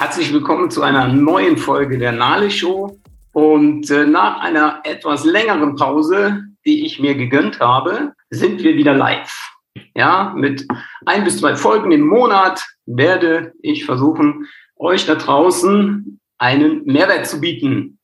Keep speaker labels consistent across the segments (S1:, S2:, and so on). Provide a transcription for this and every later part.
S1: Herzlich willkommen zu einer neuen Folge der Nale Show. Und äh, nach einer etwas längeren Pause, die ich mir gegönnt habe, sind wir wieder live. Ja, mit ein bis zwei Folgen im Monat werde ich versuchen, euch da draußen einen Mehrwert zu bieten.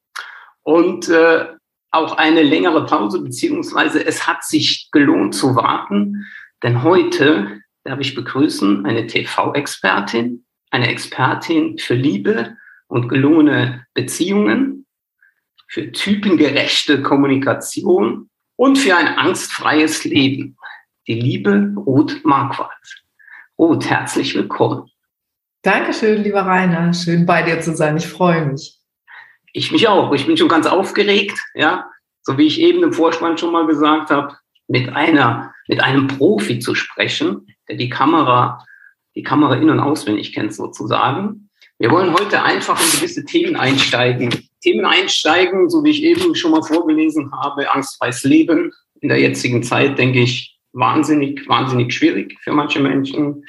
S1: Und äh, auch eine längere Pause, beziehungsweise es hat sich gelohnt zu warten, denn heute darf ich begrüßen eine TV-Expertin, eine Expertin für Liebe und gelungene Beziehungen, für typengerechte Kommunikation und für ein angstfreies Leben. Die liebe Ruth Marquardt. Ruth, herzlich willkommen.
S2: Dankeschön, lieber Rainer. Schön bei dir zu sein. Ich freue mich.
S1: Ich mich auch. Ich bin schon ganz aufgeregt, ja. So wie ich eben im Vorspann schon mal gesagt habe, mit einer, mit einem Profi zu sprechen, der die Kamera die Kamera in- und auswendig kennt sozusagen. Wir wollen heute einfach in gewisse Themen einsteigen. Themen einsteigen, so wie ich eben schon mal vorgelesen habe, angstfreies Leben. In der jetzigen Zeit, denke ich, wahnsinnig, wahnsinnig schwierig für manche Menschen.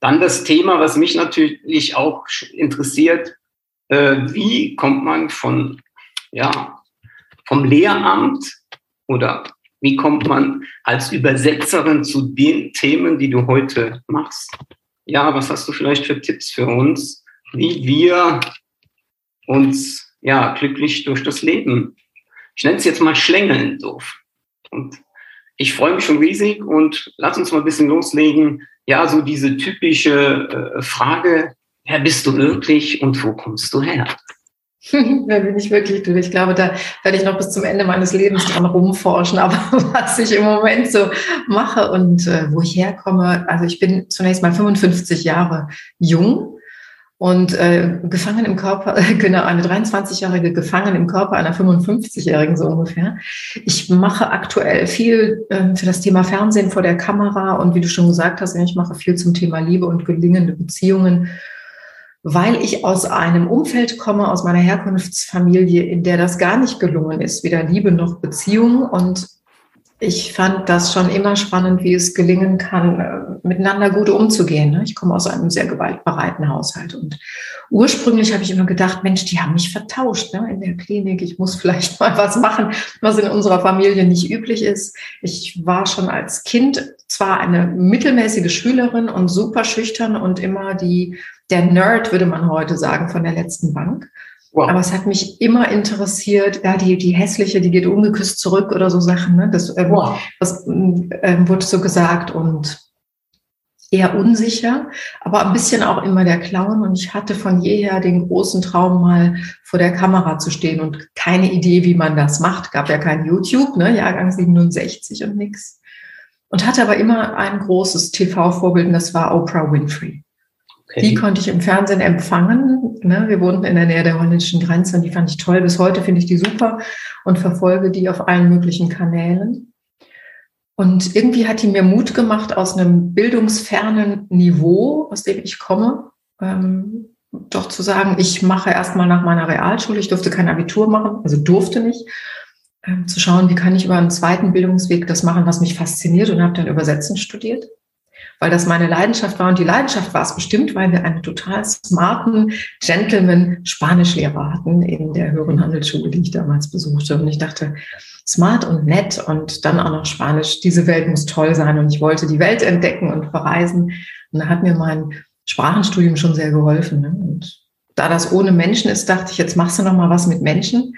S1: Dann das Thema, was mich natürlich auch interessiert, äh, wie kommt man von, ja, vom Lehramt oder wie kommt man als Übersetzerin zu den Themen, die du heute machst? Ja, was hast du vielleicht für Tipps für uns, wie wir uns ja glücklich durch das Leben, ich nenne es jetzt mal schlängeln dürfen. Und ich freue mich schon riesig und lass uns mal ein bisschen loslegen. Ja, so diese typische äh, Frage, wer bist du wirklich und wo kommst du her?
S2: Wer bin ich wirklich du? Ich glaube, da werde ich noch bis zum Ende meines Lebens dran rumforschen. Aber was ich im Moment so mache und äh, wo ich herkomme, also ich bin zunächst mal 55 Jahre jung und äh, gefangen im Körper, genau, eine 23-Jährige gefangen im Körper einer 55-Jährigen so ungefähr. Ich mache aktuell viel äh, für das Thema Fernsehen vor der Kamera und wie du schon gesagt hast, ich mache viel zum Thema Liebe und gelingende Beziehungen weil ich aus einem Umfeld komme, aus meiner Herkunftsfamilie, in der das gar nicht gelungen ist, weder Liebe noch Beziehung. Und ich fand das schon immer spannend, wie es gelingen kann, äh, miteinander gut umzugehen. Ne? Ich komme aus einem sehr gewaltbereiten Haushalt und ursprünglich habe ich immer gedacht, Mensch, die haben mich vertauscht ne? in der Klinik. Ich muss vielleicht mal was machen, was in unserer Familie nicht üblich ist. Ich war schon als Kind zwar eine mittelmäßige Schülerin und super schüchtern und immer die der Nerd, würde man heute sagen, von der letzten Bank. Wow. Aber es hat mich immer interessiert, ja, die, die hässliche, die geht ungeküsst zurück oder so Sachen, ne? Das ähm, wow. das, ähm, wurde so gesagt und eher unsicher, aber ein bisschen auch immer der Clown. Und ich hatte von jeher den großen Traum, mal vor der Kamera zu stehen und keine Idee, wie man das macht. Gab ja kein YouTube, ne? Jahrgang 67 und nix. Und hatte aber immer ein großes TV-Vorbild und das war Oprah Winfrey. Okay. Die konnte ich im Fernsehen empfangen. Ne? Wir wohnten in der Nähe der holländischen Grenze und die fand ich toll. Bis heute finde ich die super und verfolge die auf allen möglichen Kanälen. Und irgendwie hat die mir Mut gemacht, aus einem bildungsfernen Niveau, aus dem ich komme, ähm, doch zu sagen, ich mache erstmal nach meiner Realschule, ich durfte kein Abitur machen, also durfte nicht, ähm, zu schauen, wie kann ich über einen zweiten Bildungsweg das machen, was mich fasziniert und habe dann Übersetzen studiert weil das meine Leidenschaft war. Und die Leidenschaft war es bestimmt, weil wir einen total smarten Gentleman Spanischlehrer hatten in der höheren Handelsschule, die ich damals besuchte. Und ich dachte, smart und nett und dann auch noch Spanisch. Diese Welt muss toll sein. Und ich wollte die Welt entdecken und verreisen. Und da hat mir mein Sprachenstudium schon sehr geholfen. Ne? Und da das ohne Menschen ist, dachte ich, jetzt machst du noch mal was mit Menschen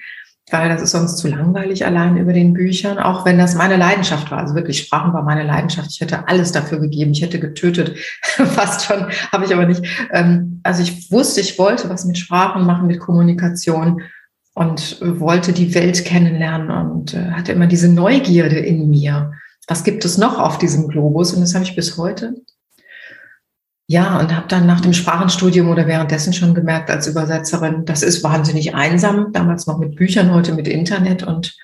S2: weil das ist sonst zu langweilig allein über den Büchern, auch wenn das meine Leidenschaft war. Also wirklich, Sprachen war meine Leidenschaft. Ich hätte alles dafür gegeben. Ich hätte getötet, fast schon, habe ich aber nicht. Ähm, also ich wusste, ich wollte was mit Sprachen machen, mit Kommunikation und wollte die Welt kennenlernen und äh, hatte immer diese Neugierde in mir. Was gibt es noch auf diesem Globus? Und das habe ich bis heute. Ja, und habe dann nach dem Sprachenstudium oder währenddessen schon gemerkt als Übersetzerin, das ist wahnsinnig einsam, damals noch mit Büchern, heute mit Internet. Und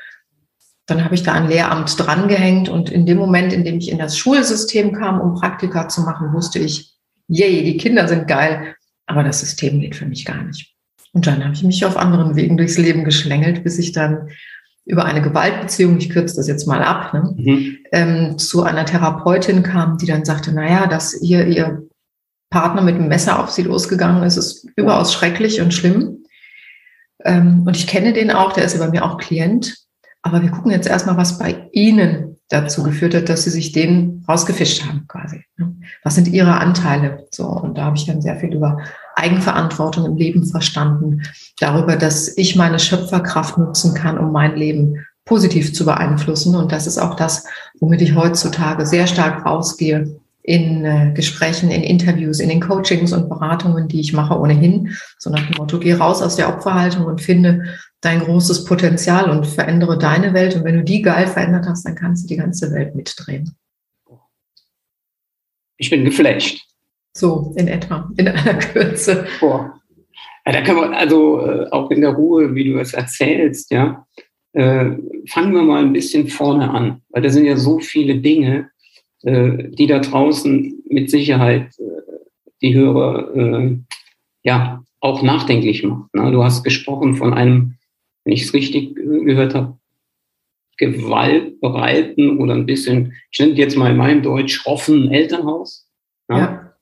S2: dann habe ich da ein Lehramt drangehängt. Und in dem Moment, in dem ich in das Schulsystem kam, um Praktika zu machen, wusste ich, yay, die Kinder sind geil, aber das System geht für mich gar nicht. Und dann habe ich mich auf anderen Wegen durchs Leben geschlängelt, bis ich dann über eine Gewaltbeziehung, ich kürze das jetzt mal ab, ne, mhm. ähm, zu einer Therapeutin kam, die dann sagte, naja, dass ihr, ihr Partner mit einem Messer auf sie losgegangen ist. Ist überaus schrecklich und schlimm. Ähm, und ich kenne den auch, der ist ja bei mir auch Klient. Aber wir gucken jetzt erstmal, was bei Ihnen dazu geführt hat, dass Sie sich den rausgefischt haben quasi. Ne? Was sind Ihre Anteile? So, und da habe ich dann sehr viel über Eigenverantwortung im Leben verstanden, darüber, dass ich meine Schöpferkraft nutzen kann, um mein Leben positiv zu beeinflussen. Und das ist auch das, womit ich heutzutage sehr stark rausgehe in äh, Gesprächen, in Interviews, in den Coachings und Beratungen, die ich mache ohnehin. So nach dem Motto, geh raus aus der Opferhaltung und finde dein großes Potenzial und verändere deine Welt. Und wenn du die geil verändert hast, dann kannst du die ganze Welt mitdrehen.
S1: Ich bin geflasht.
S2: So in etwa, in einer Kürze.
S1: Boah. Ja, da kann man also äh, auch in der Ruhe, wie du es erzählst, ja, äh, fangen wir mal ein bisschen vorne an, weil da sind ja so viele Dinge, die da draußen mit Sicherheit äh, die Hörer äh, ja auch nachdenklich macht. Ne? Du hast gesprochen von einem, wenn ich es richtig äh, gehört habe, gewaltbereiten oder ein bisschen, ich nenne jetzt mal in meinem Deutsch, schroffen Elternhaus. Ja. ja.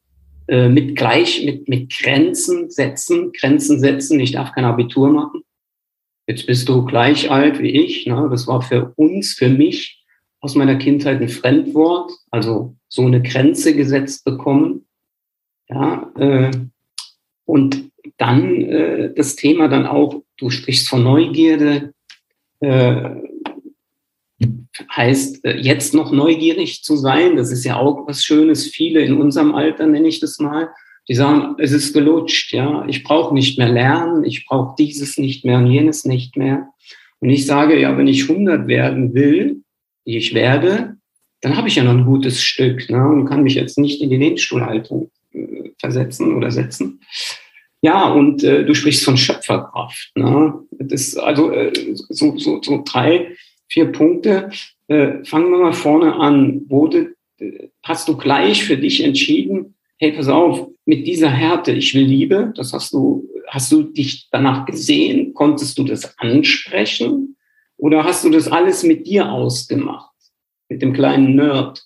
S1: Äh, mit gleich, mit, mit Grenzen setzen, Grenzen setzen. Ich darf kein Abitur machen. Jetzt bist du gleich alt wie ich. Ne? Das war für uns, für mich aus meiner Kindheit ein Fremdwort, also so eine Grenze gesetzt bekommen. Ja, äh, und dann äh, das Thema dann auch, du sprichst von Neugierde, äh, heißt äh, jetzt noch neugierig zu sein. Das ist ja auch was Schönes. Viele in unserem Alter nenne ich das mal. Die sagen, es ist gelutscht, ja, ich brauche nicht mehr lernen, ich brauche dieses nicht mehr und jenes nicht mehr. Und ich sage, ja, wenn ich 100 werden will, ich werde, dann habe ich ja noch ein gutes Stück ne, und kann mich jetzt nicht in die Lehnstuhlhaltung äh, versetzen oder setzen. Ja, und äh, du sprichst von Schöpferkraft. Ne? Das also äh, so, so, so drei, vier Punkte. Äh, fangen wir mal vorne an. Wurde, äh, hast du gleich für dich entschieden, hey, pass auf, mit dieser Härte, ich will Liebe, das hast du, hast du dich danach gesehen? Konntest du das ansprechen? Oder hast du das alles mit dir ausgemacht? Mit dem kleinen Nerd?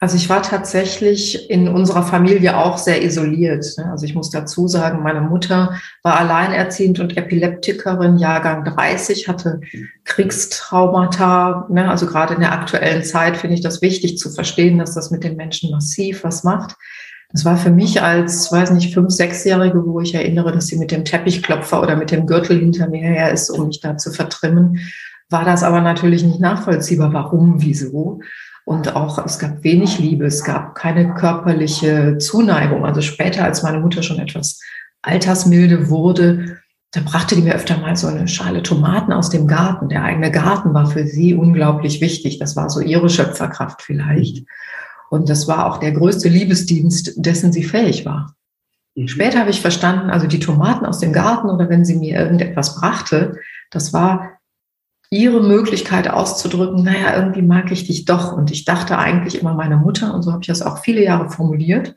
S2: Also ich war tatsächlich in unserer Familie auch sehr isoliert. Ne? Also ich muss dazu sagen, meine Mutter war alleinerziehend und Epileptikerin, Jahrgang 30, hatte Kriegstraumata. Ne? Also gerade in der aktuellen Zeit finde ich das wichtig zu verstehen, dass das mit den Menschen massiv was macht. Das war für mich als, weiß nicht, fünf, sechsjährige, wo ich erinnere, dass sie mit dem Teppichklopfer oder mit dem Gürtel hinter mir her ist, um mich da zu vertrimmen, war das aber natürlich nicht nachvollziehbar. Warum, wieso? Und auch, es gab wenig Liebe, es gab keine körperliche Zuneigung. Also später, als meine Mutter schon etwas altersmilde wurde, da brachte die mir öfter mal so eine Schale Tomaten aus dem Garten. Der eigene Garten war für sie unglaublich wichtig. Das war so ihre Schöpferkraft vielleicht. Und das war auch der größte Liebesdienst, dessen sie fähig war. Mhm. Später habe ich verstanden, also die Tomaten aus dem Garten oder wenn sie mir irgendetwas brachte, das war ihre Möglichkeit auszudrücken, naja, irgendwie mag ich dich doch. Und ich dachte eigentlich immer meine Mutter, und so habe ich das auch viele Jahre formuliert,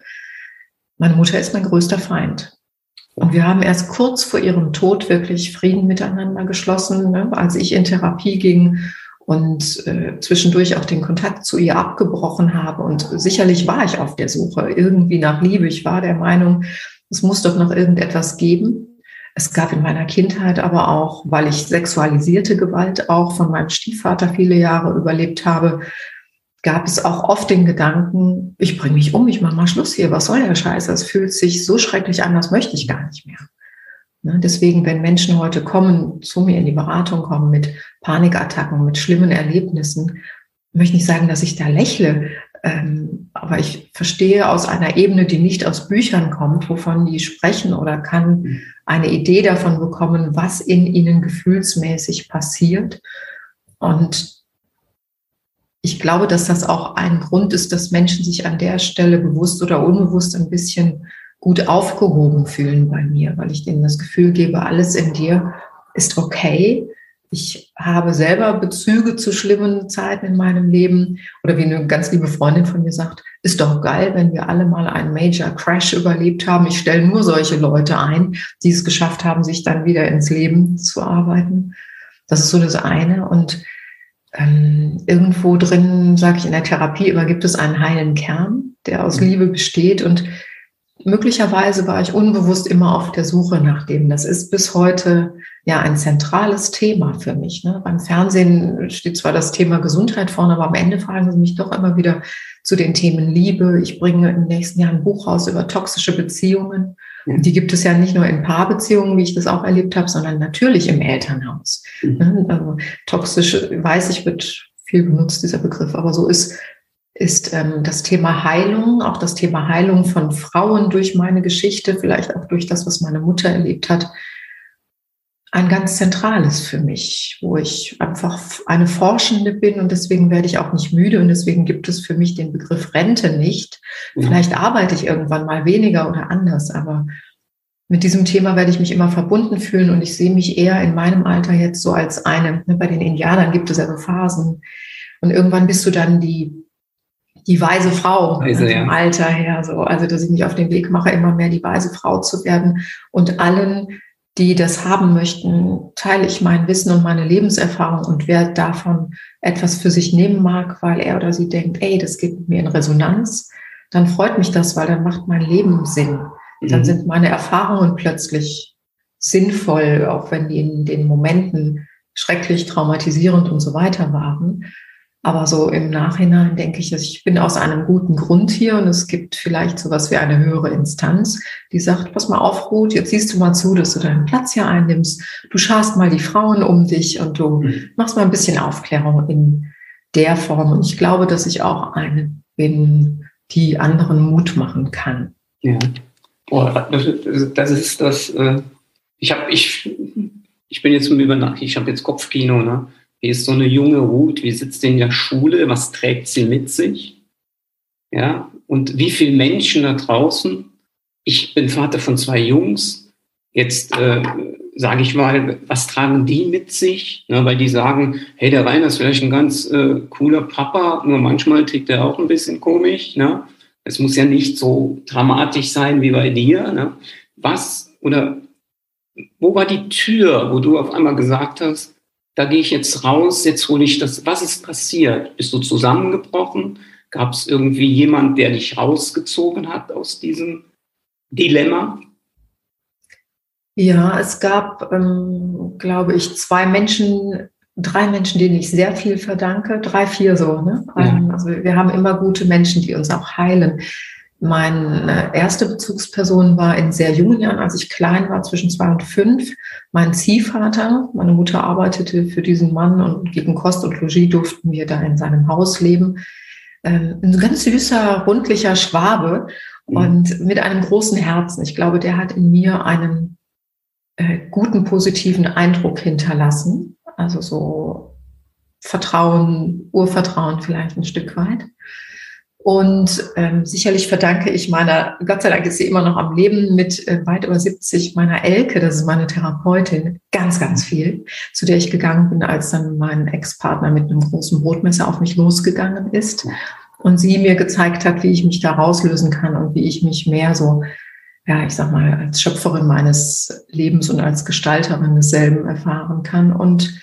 S2: meine Mutter ist mein größter Feind. Und wir haben erst kurz vor ihrem Tod wirklich Frieden miteinander geschlossen, ne? als ich in Therapie ging und äh, zwischendurch auch den Kontakt zu ihr abgebrochen habe. Und sicherlich war ich auf der Suche irgendwie nach Liebe. Ich war der Meinung, es muss doch noch irgendetwas geben. Es gab in meiner Kindheit aber auch, weil ich sexualisierte Gewalt auch von meinem Stiefvater viele Jahre überlebt habe, gab es auch oft den Gedanken, ich bringe mich um, ich mache mal Schluss hier, was soll der Scheiß? Es fühlt sich so schrecklich an, das möchte ich gar nicht mehr. Ne, deswegen, wenn Menschen heute kommen, zu mir in die Beratung kommen mit Panikattacken, mit schlimmen Erlebnissen, möchte ich sagen, dass ich da lächle. Ähm, aber ich verstehe aus einer Ebene, die nicht aus Büchern kommt, wovon die sprechen oder kann eine Idee davon bekommen, was in ihnen gefühlsmäßig passiert. Und ich glaube, dass das auch ein Grund ist, dass Menschen sich an der Stelle bewusst oder unbewusst ein bisschen gut aufgehoben fühlen bei mir, weil ich denen das Gefühl gebe, alles in dir ist okay. Ich habe selber Bezüge zu schlimmen Zeiten in meinem Leben. Oder wie eine ganz liebe Freundin von mir sagt, ist doch geil, wenn wir alle mal einen Major Crash überlebt haben. Ich stelle nur solche Leute ein, die es geschafft haben, sich dann wieder ins Leben zu arbeiten. Das ist so das eine. Und ähm, irgendwo drin, sage ich in der Therapie immer, gibt es einen heilen Kern der aus Liebe besteht und möglicherweise war ich unbewusst immer auf der Suche nach dem. Das ist bis heute ja ein zentrales Thema für mich. Ne? Beim Fernsehen steht zwar das Thema Gesundheit vorne, aber am Ende fragen sie mich doch immer wieder zu den Themen Liebe. Ich bringe im nächsten Jahr ein Buch raus über toxische Beziehungen. Und die gibt es ja nicht nur in Paarbeziehungen, wie ich das auch erlebt habe, sondern natürlich im Elternhaus. Mhm. Ne? Also, toxisch, weiß ich, wird viel benutzt, dieser Begriff, aber so ist ist ähm, das Thema Heilung, auch das Thema Heilung von Frauen durch meine Geschichte, vielleicht auch durch das, was meine Mutter erlebt hat, ein ganz zentrales für mich, wo ich einfach eine Forschende bin und deswegen werde ich auch nicht müde und deswegen gibt es für mich den Begriff Rente nicht. Vielleicht arbeite ich irgendwann mal weniger oder anders, aber mit diesem Thema werde ich mich immer verbunden fühlen und ich sehe mich eher in meinem Alter jetzt so als eine, ne, bei den Indianern gibt es ja so Phasen und irgendwann bist du dann die die weise Frau also im Alter her. So. Also, dass ich mich auf den Weg mache, immer mehr die weise Frau zu werden. Und allen, die das haben möchten, teile ich mein Wissen und meine Lebenserfahrung. Und wer davon etwas für sich nehmen mag, weil er oder sie denkt, ey, das gibt mir in Resonanz, dann freut mich das, weil dann macht mein Leben Sinn. Dann mhm. sind meine Erfahrungen plötzlich sinnvoll, auch wenn die in den Momenten schrecklich traumatisierend und so weiter waren. Aber so im Nachhinein denke ich, ich bin aus einem guten Grund hier und es gibt vielleicht sowas wie eine höhere Instanz, die sagt, pass mal auf, Ruth, jetzt siehst du mal zu, dass du deinen Platz hier einnimmst. Du schaust mal die Frauen um dich und du mhm. machst mal ein bisschen Aufklärung in der Form. Und ich glaube, dass ich auch eine bin, die anderen Mut machen kann.
S1: Ja. Oh, das, das ist das, äh, ich habe, ich, ich bin jetzt im Übernacht, ich habe jetzt Kopfkino, ne? Wie ist so eine junge Ruth? Wie sitzt in der Schule? Was trägt sie mit sich? Ja, und wie viele Menschen da draußen? Ich bin Vater von zwei Jungs. Jetzt äh, sage ich mal, was tragen die mit sich? Ne, weil die sagen, hey, der Rainer ist vielleicht ein ganz äh, cooler Papa, nur manchmal tickt er auch ein bisschen komisch. Ne? Es muss ja nicht so dramatisch sein wie bei dir. Ne? Was oder wo war die Tür, wo du auf einmal gesagt hast, da gehe ich jetzt raus, jetzt hole ich das. Was ist passiert? Bist du zusammengebrochen? Gab es irgendwie jemand, der dich rausgezogen hat aus diesem Dilemma?
S2: Ja, es gab, ähm, glaube ich, zwei Menschen, drei Menschen, denen ich sehr viel verdanke, drei, vier so. Ne? Ja. Ähm, also wir haben immer gute Menschen, die uns auch heilen. Meine erste Bezugsperson war in sehr jungen Jahren, als ich klein war, zwischen zwei und fünf. Mein Ziehvater, meine Mutter arbeitete für diesen Mann und gegen Kost und Logis durften wir da in seinem Haus leben. Ähm, ein ganz süßer, rundlicher Schwabe mhm. und mit einem großen Herzen. Ich glaube, der hat in mir einen äh, guten, positiven Eindruck hinterlassen. Also so Vertrauen, Urvertrauen vielleicht ein Stück weit. Und ähm, sicherlich verdanke ich meiner, Gott sei Dank ist sie immer noch am Leben mit äh, weit über 70, meiner Elke, das ist meine Therapeutin, ganz, ganz viel, zu der ich gegangen bin, als dann mein Ex-Partner mit einem großen Brotmesser auf mich losgegangen ist und sie mir gezeigt hat, wie ich mich da rauslösen kann und wie ich mich mehr so, ja, ich sag mal, als Schöpferin meines Lebens und als Gestalterin desselben erfahren kann. Und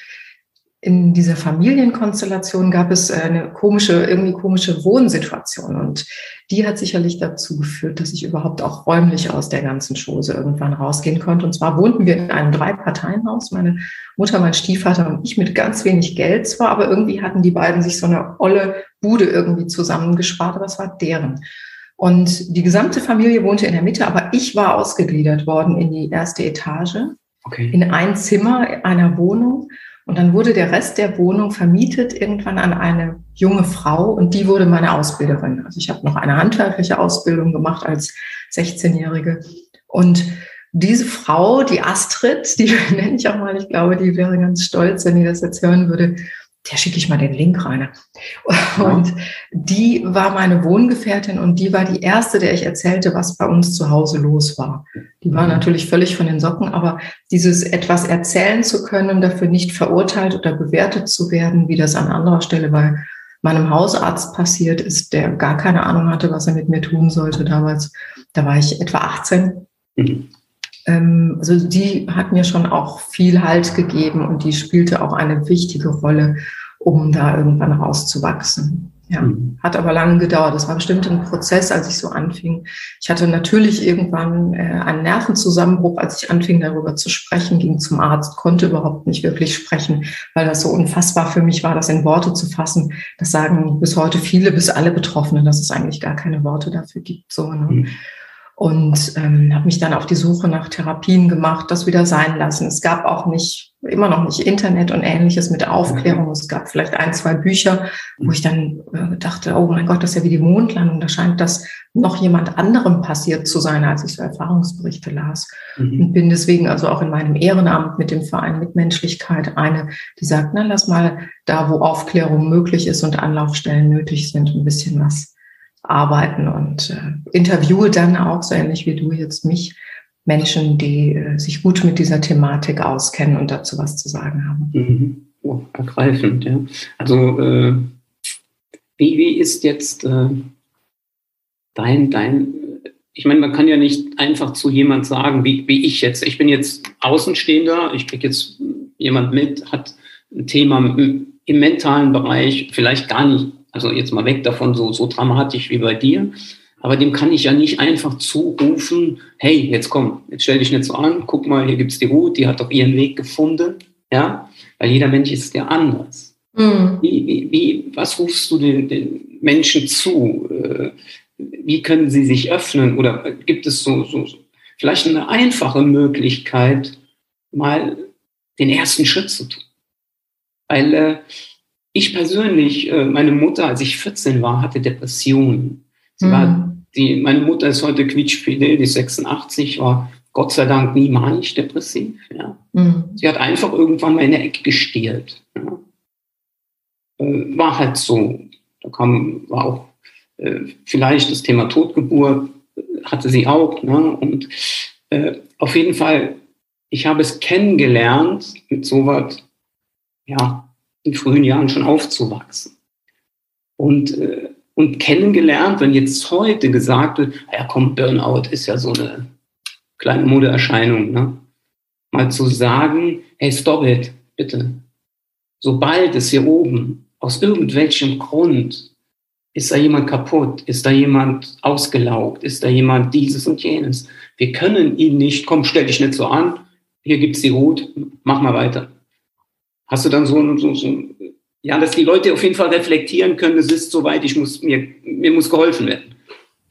S2: in dieser Familienkonstellation gab es eine komische, irgendwie komische Wohnsituation. Und die hat sicherlich dazu geführt, dass ich überhaupt auch räumlich aus der ganzen Chose irgendwann rausgehen konnte. Und zwar wohnten wir in einem Drei-Parteien-Haus. Meine Mutter, mein Stiefvater und ich mit ganz wenig Geld zwar, aber irgendwie hatten die beiden sich so eine olle Bude irgendwie zusammengespart, aber es war deren. Und die gesamte Familie wohnte in der Mitte, aber ich war ausgegliedert worden in die erste Etage, okay. in ein Zimmer einer Wohnung. Und dann wurde der Rest der Wohnung vermietet irgendwann an eine junge Frau und die wurde meine Ausbilderin. Also ich habe noch eine handwerkliche Ausbildung gemacht als 16-Jährige. Und diese Frau, die Astrid, die nenne ich auch mal, ich glaube, die wäre ganz stolz, wenn die das jetzt hören würde, der schicke ich mal den Link rein. Und die war meine Wohngefährtin und die war die erste, der ich erzählte, was bei uns zu Hause los war. Die war mhm. natürlich völlig von den Socken, aber dieses etwas erzählen zu können, dafür nicht verurteilt oder bewertet zu werden, wie das an anderer Stelle bei meinem Hausarzt passiert ist, der gar keine Ahnung hatte, was er mit mir tun sollte damals. Da war ich etwa 18. Mhm. Ähm, also die hat mir schon auch viel Halt gegeben und die spielte auch eine wichtige Rolle, um da irgendwann rauszuwachsen. Ja, mhm. hat aber lange gedauert. Das war bestimmt ein Prozess, als ich so anfing. Ich hatte natürlich irgendwann äh, einen Nervenzusammenbruch, als ich anfing, darüber zu sprechen, ging zum Arzt, konnte überhaupt nicht wirklich sprechen, weil das so unfassbar für mich war, das in Worte zu fassen. Das sagen bis heute viele, bis alle Betroffenen, dass es eigentlich gar keine Worte dafür gibt. So, ne? Mhm und ähm, habe mich dann auf die Suche nach Therapien gemacht, das wieder sein lassen. Es gab auch nicht, immer noch nicht Internet und ähnliches mit Aufklärung. Es gab vielleicht ein, zwei Bücher, wo ich dann äh, dachte, oh mein Gott, das ist ja wie die Mondlandung. Da scheint das noch jemand anderem passiert zu sein, als ich so Erfahrungsberichte las. Mhm. Und bin deswegen also auch in meinem Ehrenamt mit dem Verein Mitmenschlichkeit eine, die sagt, na, lass mal da, wo Aufklärung möglich ist und Anlaufstellen nötig sind, ein bisschen was arbeiten und äh, interviewe dann auch, so ähnlich wie du jetzt mich, Menschen, die äh, sich gut mit dieser Thematik auskennen und dazu was zu sagen haben.
S1: Mhm. Oh, ergreifend, ja. Also äh, wie, wie ist jetzt äh, dein, dein, ich meine, man kann ja nicht einfach zu jemand sagen, wie, wie ich jetzt. Ich bin jetzt Außenstehender, ich kriege jetzt jemand mit, hat ein Thema im, im mentalen Bereich, vielleicht gar nicht also jetzt mal weg davon, so, so dramatisch wie bei dir. Aber dem kann ich ja nicht einfach zurufen, hey, jetzt komm, jetzt stell dich nicht so an, guck mal, hier gibt's die Ruth, die hat doch ihren Weg gefunden. Ja, weil jeder Mensch ist ja anders. Mhm. Wie, wie, wie, was rufst du den, den Menschen zu? Äh, wie können sie sich öffnen? Oder gibt es so, so, so vielleicht eine einfache Möglichkeit, mal den ersten Schritt zu tun? Weil äh, ich persönlich, äh, meine Mutter, als ich 14 war, hatte Depressionen. Sie mhm. war, die, meine Mutter ist heute quietschfidel, die 86, war Gott sei Dank nie manisch depressiv. Ja. Mhm. Sie hat einfach irgendwann mal in der Ecke gestiert. Ja. Äh, war halt so. Da kam, war auch äh, vielleicht das Thema Totgeburt, hatte sie auch. Ne? Und äh, auf jeden Fall, ich habe es kennengelernt mit so was, ja, in frühen Jahren schon aufzuwachsen. Und, äh, und kennengelernt, wenn jetzt heute gesagt wird, ah ja komm, Burnout ist ja so eine kleine Modeerscheinung, ne? mal zu sagen, hey, stop it, bitte. Sobald es hier oben aus irgendwelchem Grund ist da jemand kaputt, ist da jemand ausgelaugt, ist da jemand dieses und jenes. Wir können ihn nicht, komm, stell dich nicht so an, hier gibt's die Hut, mach mal weiter hast du dann so, so, so, ja, dass die Leute auf jeden Fall reflektieren können, es ist soweit, ich muss, mir, mir muss geholfen werden,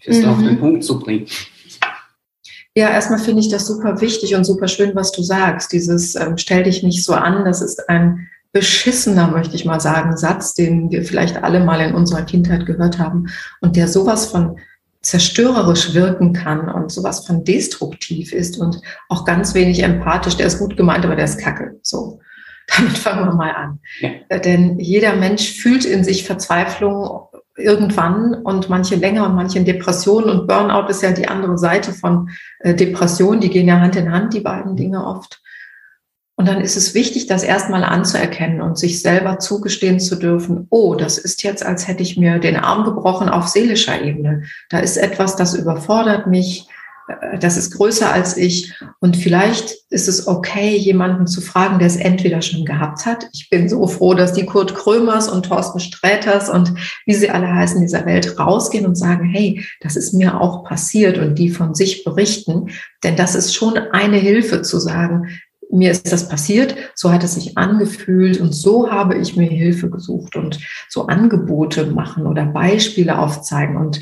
S1: das mhm. auf den Punkt zu bringen.
S2: Ja, erstmal finde ich das super wichtig und super schön, was du sagst. Dieses ähm, stell dich nicht so an, das ist ein beschissener, möchte ich mal sagen, Satz, den wir vielleicht alle mal in unserer Kindheit gehört haben und der sowas von zerstörerisch wirken kann und sowas von destruktiv ist und auch ganz wenig empathisch. Der ist gut gemeint, aber der ist kacke. So. Damit fangen wir mal an. Ja. Äh, denn jeder Mensch fühlt in sich Verzweiflung irgendwann und manche länger und manche in Depressionen und Burnout ist ja die andere Seite von äh, Depression. Die gehen ja Hand in Hand, die beiden Dinge oft. Und dann ist es wichtig, das erstmal anzuerkennen und sich selber zugestehen zu dürfen, oh, das ist jetzt, als hätte ich mir den Arm gebrochen auf seelischer Ebene. Da ist etwas, das überfordert mich, das ist größer als ich. Und vielleicht ist es okay, jemanden zu fragen, der es entweder schon gehabt hat. Ich bin so froh, dass die Kurt Krömers und Thorsten Sträters und wie sie alle heißen, dieser Welt rausgehen und sagen, hey, das ist mir auch passiert und die von sich berichten. Denn das ist schon eine Hilfe zu sagen, mir ist das passiert, so hat es sich angefühlt und so habe ich mir Hilfe gesucht und so Angebote machen oder Beispiele aufzeigen und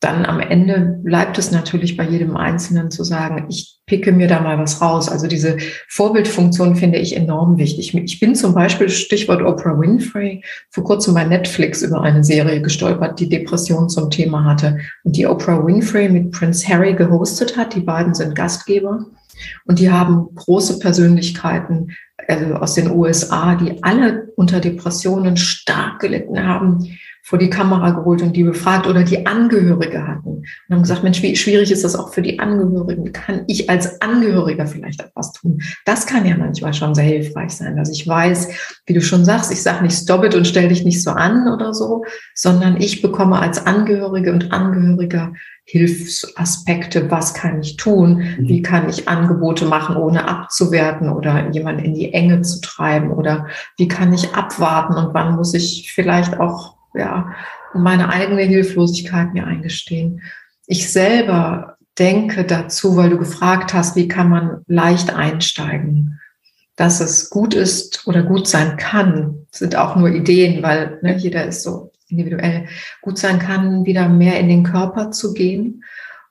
S2: dann am Ende bleibt es natürlich bei jedem Einzelnen zu sagen, ich picke mir da mal was raus. Also diese Vorbildfunktion finde ich enorm wichtig. Ich bin zum Beispiel, Stichwort Oprah Winfrey, vor kurzem bei Netflix über eine Serie gestolpert, die Depression zum Thema hatte und die Oprah Winfrey mit Prince Harry gehostet hat. Die beiden sind Gastgeber und die haben große Persönlichkeiten also aus den USA, die alle unter Depressionen stark gelitten haben vor die Kamera geholt und die befragt oder die Angehörige hatten und haben gesagt, Mensch, wie schwierig ist das auch für die Angehörigen? Kann ich als Angehöriger vielleicht etwas tun? Das kann ja manchmal schon sehr hilfreich sein, dass ich weiß, wie du schon sagst, ich sage nicht stop it und stell dich nicht so an oder so, sondern ich bekomme als Angehörige und Angehöriger Hilfsaspekte, was kann ich tun, mhm. wie kann ich Angebote machen, ohne abzuwerten oder jemanden in die Enge zu treiben oder wie kann ich abwarten und wann muss ich vielleicht auch ja, meine eigene Hilflosigkeit mir eingestehen. Ich selber denke dazu, weil du gefragt hast, wie kann man leicht einsteigen, dass es gut ist oder gut sein kann, sind auch nur Ideen, weil ne, jeder ist so individuell gut sein kann, wieder mehr in den Körper zu gehen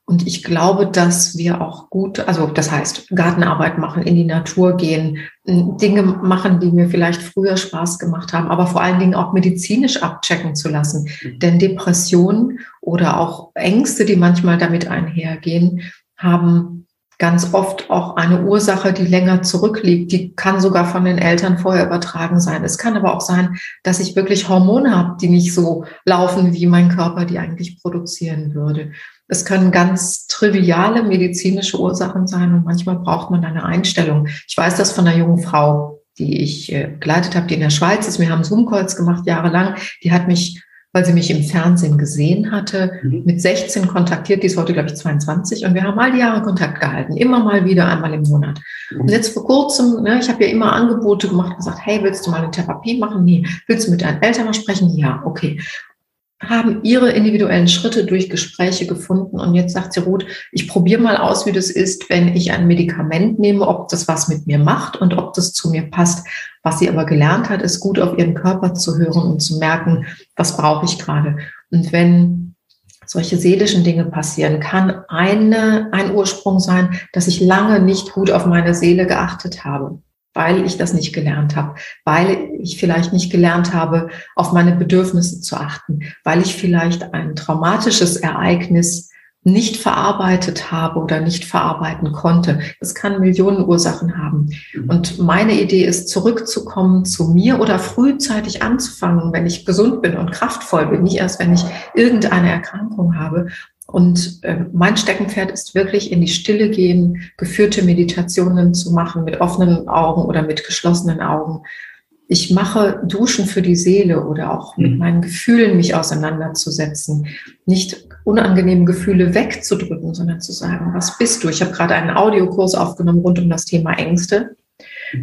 S2: und ich glaube, dass wir auch gut, also das heißt, Gartenarbeit machen, in die Natur gehen, Dinge machen, die mir vielleicht früher Spaß gemacht haben, aber vor allen Dingen auch medizinisch abchecken zu lassen. Mhm. Denn Depressionen oder auch Ängste, die manchmal damit einhergehen, haben ganz oft auch eine Ursache, die länger zurückliegt. Die kann sogar von den Eltern vorher übertragen sein. Es kann aber auch sein, dass ich wirklich Hormone habe, die nicht so laufen, wie mein Körper die eigentlich produzieren würde. Es können ganz triviale medizinische Ursachen sein und manchmal braucht man eine Einstellung. Ich weiß das von einer jungen Frau, die ich äh, begleitet habe, die in der Schweiz ist. Wir haben Zoom-Calls gemacht jahrelang. Die hat mich, weil sie mich im Fernsehen gesehen hatte, mhm. mit 16 kontaktiert. Die ist heute, glaube ich, 22. Und wir haben all die Jahre Kontakt gehalten. Immer mal wieder, einmal im Monat. Mhm. Und jetzt vor kurzem, ne, ich habe ja immer Angebote gemacht und gesagt, hey, willst du mal eine Therapie machen? Nee. Willst du mit deinen Eltern mal sprechen? Ja, okay haben ihre individuellen Schritte durch Gespräche gefunden. Und jetzt sagt sie, Ruth, ich probiere mal aus, wie das ist, wenn ich ein Medikament nehme, ob das was mit mir macht und ob das zu mir passt. Was sie aber gelernt hat, ist gut auf ihren Körper zu hören und zu merken, was brauche ich gerade. Und wenn solche seelischen Dinge passieren, kann eine, ein Ursprung sein, dass ich lange nicht gut auf meine Seele geachtet habe weil ich das nicht gelernt habe, weil ich vielleicht nicht gelernt habe, auf meine Bedürfnisse zu achten, weil ich vielleicht ein traumatisches Ereignis nicht verarbeitet habe oder nicht verarbeiten konnte. Das kann Millionen Ursachen haben. Mhm. Und meine Idee ist, zurückzukommen zu mir oder frühzeitig anzufangen, wenn ich gesund bin und kraftvoll bin, nicht erst, wenn ich irgendeine Erkrankung habe und äh, mein Steckenpferd ist wirklich in die Stille gehen, geführte Meditationen zu machen mit offenen Augen oder mit geschlossenen Augen. Ich mache Duschen für die Seele oder auch mit mhm. meinen Gefühlen mich auseinanderzusetzen. Nicht unangenehme Gefühle wegzudrücken, sondern zu sagen, was bist du? Ich habe gerade einen Audiokurs aufgenommen rund um das Thema Ängste.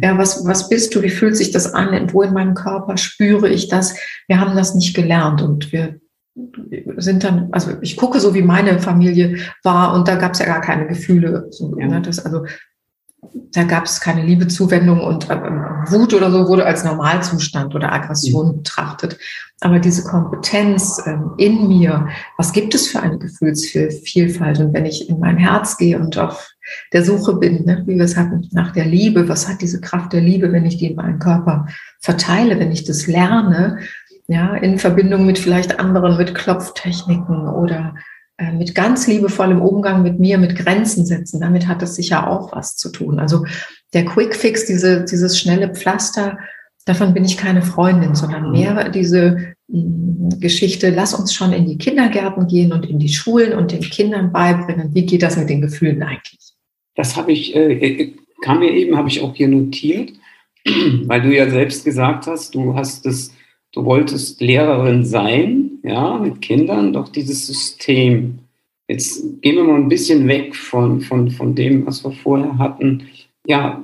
S2: Ja, was, was bist du? Wie fühlt sich das an? Wo in meinem Körper spüre ich das? Wir haben das nicht gelernt und wir sind dann, also ich gucke so, wie meine Familie war und da gab es ja gar keine Gefühle. So, ja. ne, das, also da gab es keine Liebezuwendung und äh, Wut oder so wurde als Normalzustand oder Aggression mhm. betrachtet. Aber diese Kompetenz äh, in mir, was gibt es für eine Gefühlsvielfalt? Und wenn ich in mein Herz gehe und auf der Suche bin, ne, wie wir es hatten, nach der Liebe, was hat diese Kraft der Liebe, wenn ich die in meinen Körper verteile, wenn ich das lerne, ja, in Verbindung mit vielleicht anderen, mit Klopftechniken oder äh, mit ganz liebevollem Umgang mit mir, mit Grenzen setzen. Damit hat es sicher auch was zu tun. Also der Quick Fix, diese, dieses schnelle Pflaster, davon bin ich keine Freundin, sondern mehr diese mh, mm, Geschichte, lass uns schon in die Kindergärten gehen und in die Schulen und den Kindern beibringen, wie geht das mit den Gefühlen eigentlich?
S1: Das habe ich, äh, äh kam mir eben, habe ich auch hier notiert, weil du ja selbst gesagt hast, du hast das du wolltest Lehrerin sein, ja, mit Kindern, doch dieses System. Jetzt gehen wir mal ein bisschen weg von, von, von dem, was wir vorher hatten. Ja,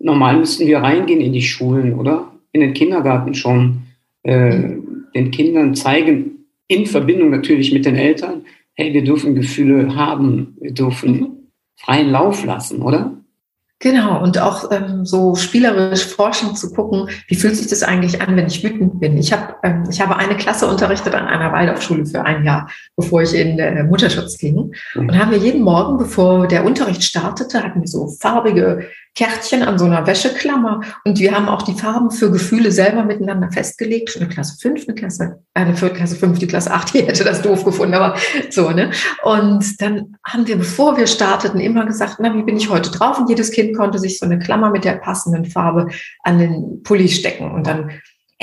S1: normal müssten wir reingehen in die Schulen, oder? In den Kindergarten schon. Äh, den Kindern zeigen, in Verbindung natürlich mit den Eltern, hey, wir dürfen Gefühle haben, wir dürfen mhm. freien Lauf lassen, oder?
S2: Genau, und auch ähm, so spielerisch forschend zu gucken, wie fühlt sich das eigentlich an, wenn ich wütend bin. Ich, hab, ähm, ich habe eine Klasse unterrichtet an einer Waldorfschule für ein Jahr, bevor ich in äh, Mutterschutz ging. Mhm. Und haben wir jeden Morgen, bevor der Unterricht startete, hatten wir so farbige Kärtchen an so einer Wäscheklammer. Und wir haben auch die Farben für Gefühle selber miteinander festgelegt. Eine Klasse 5, eine Klasse, eine für Klasse 5, die Klasse 8, die hätte das doof gefunden, aber so, ne? Und dann haben wir, bevor wir starteten, immer gesagt, na, wie bin ich heute drauf? Und jedes Kind konnte sich so eine Klammer mit der passenden Farbe an den Pulli stecken. Und dann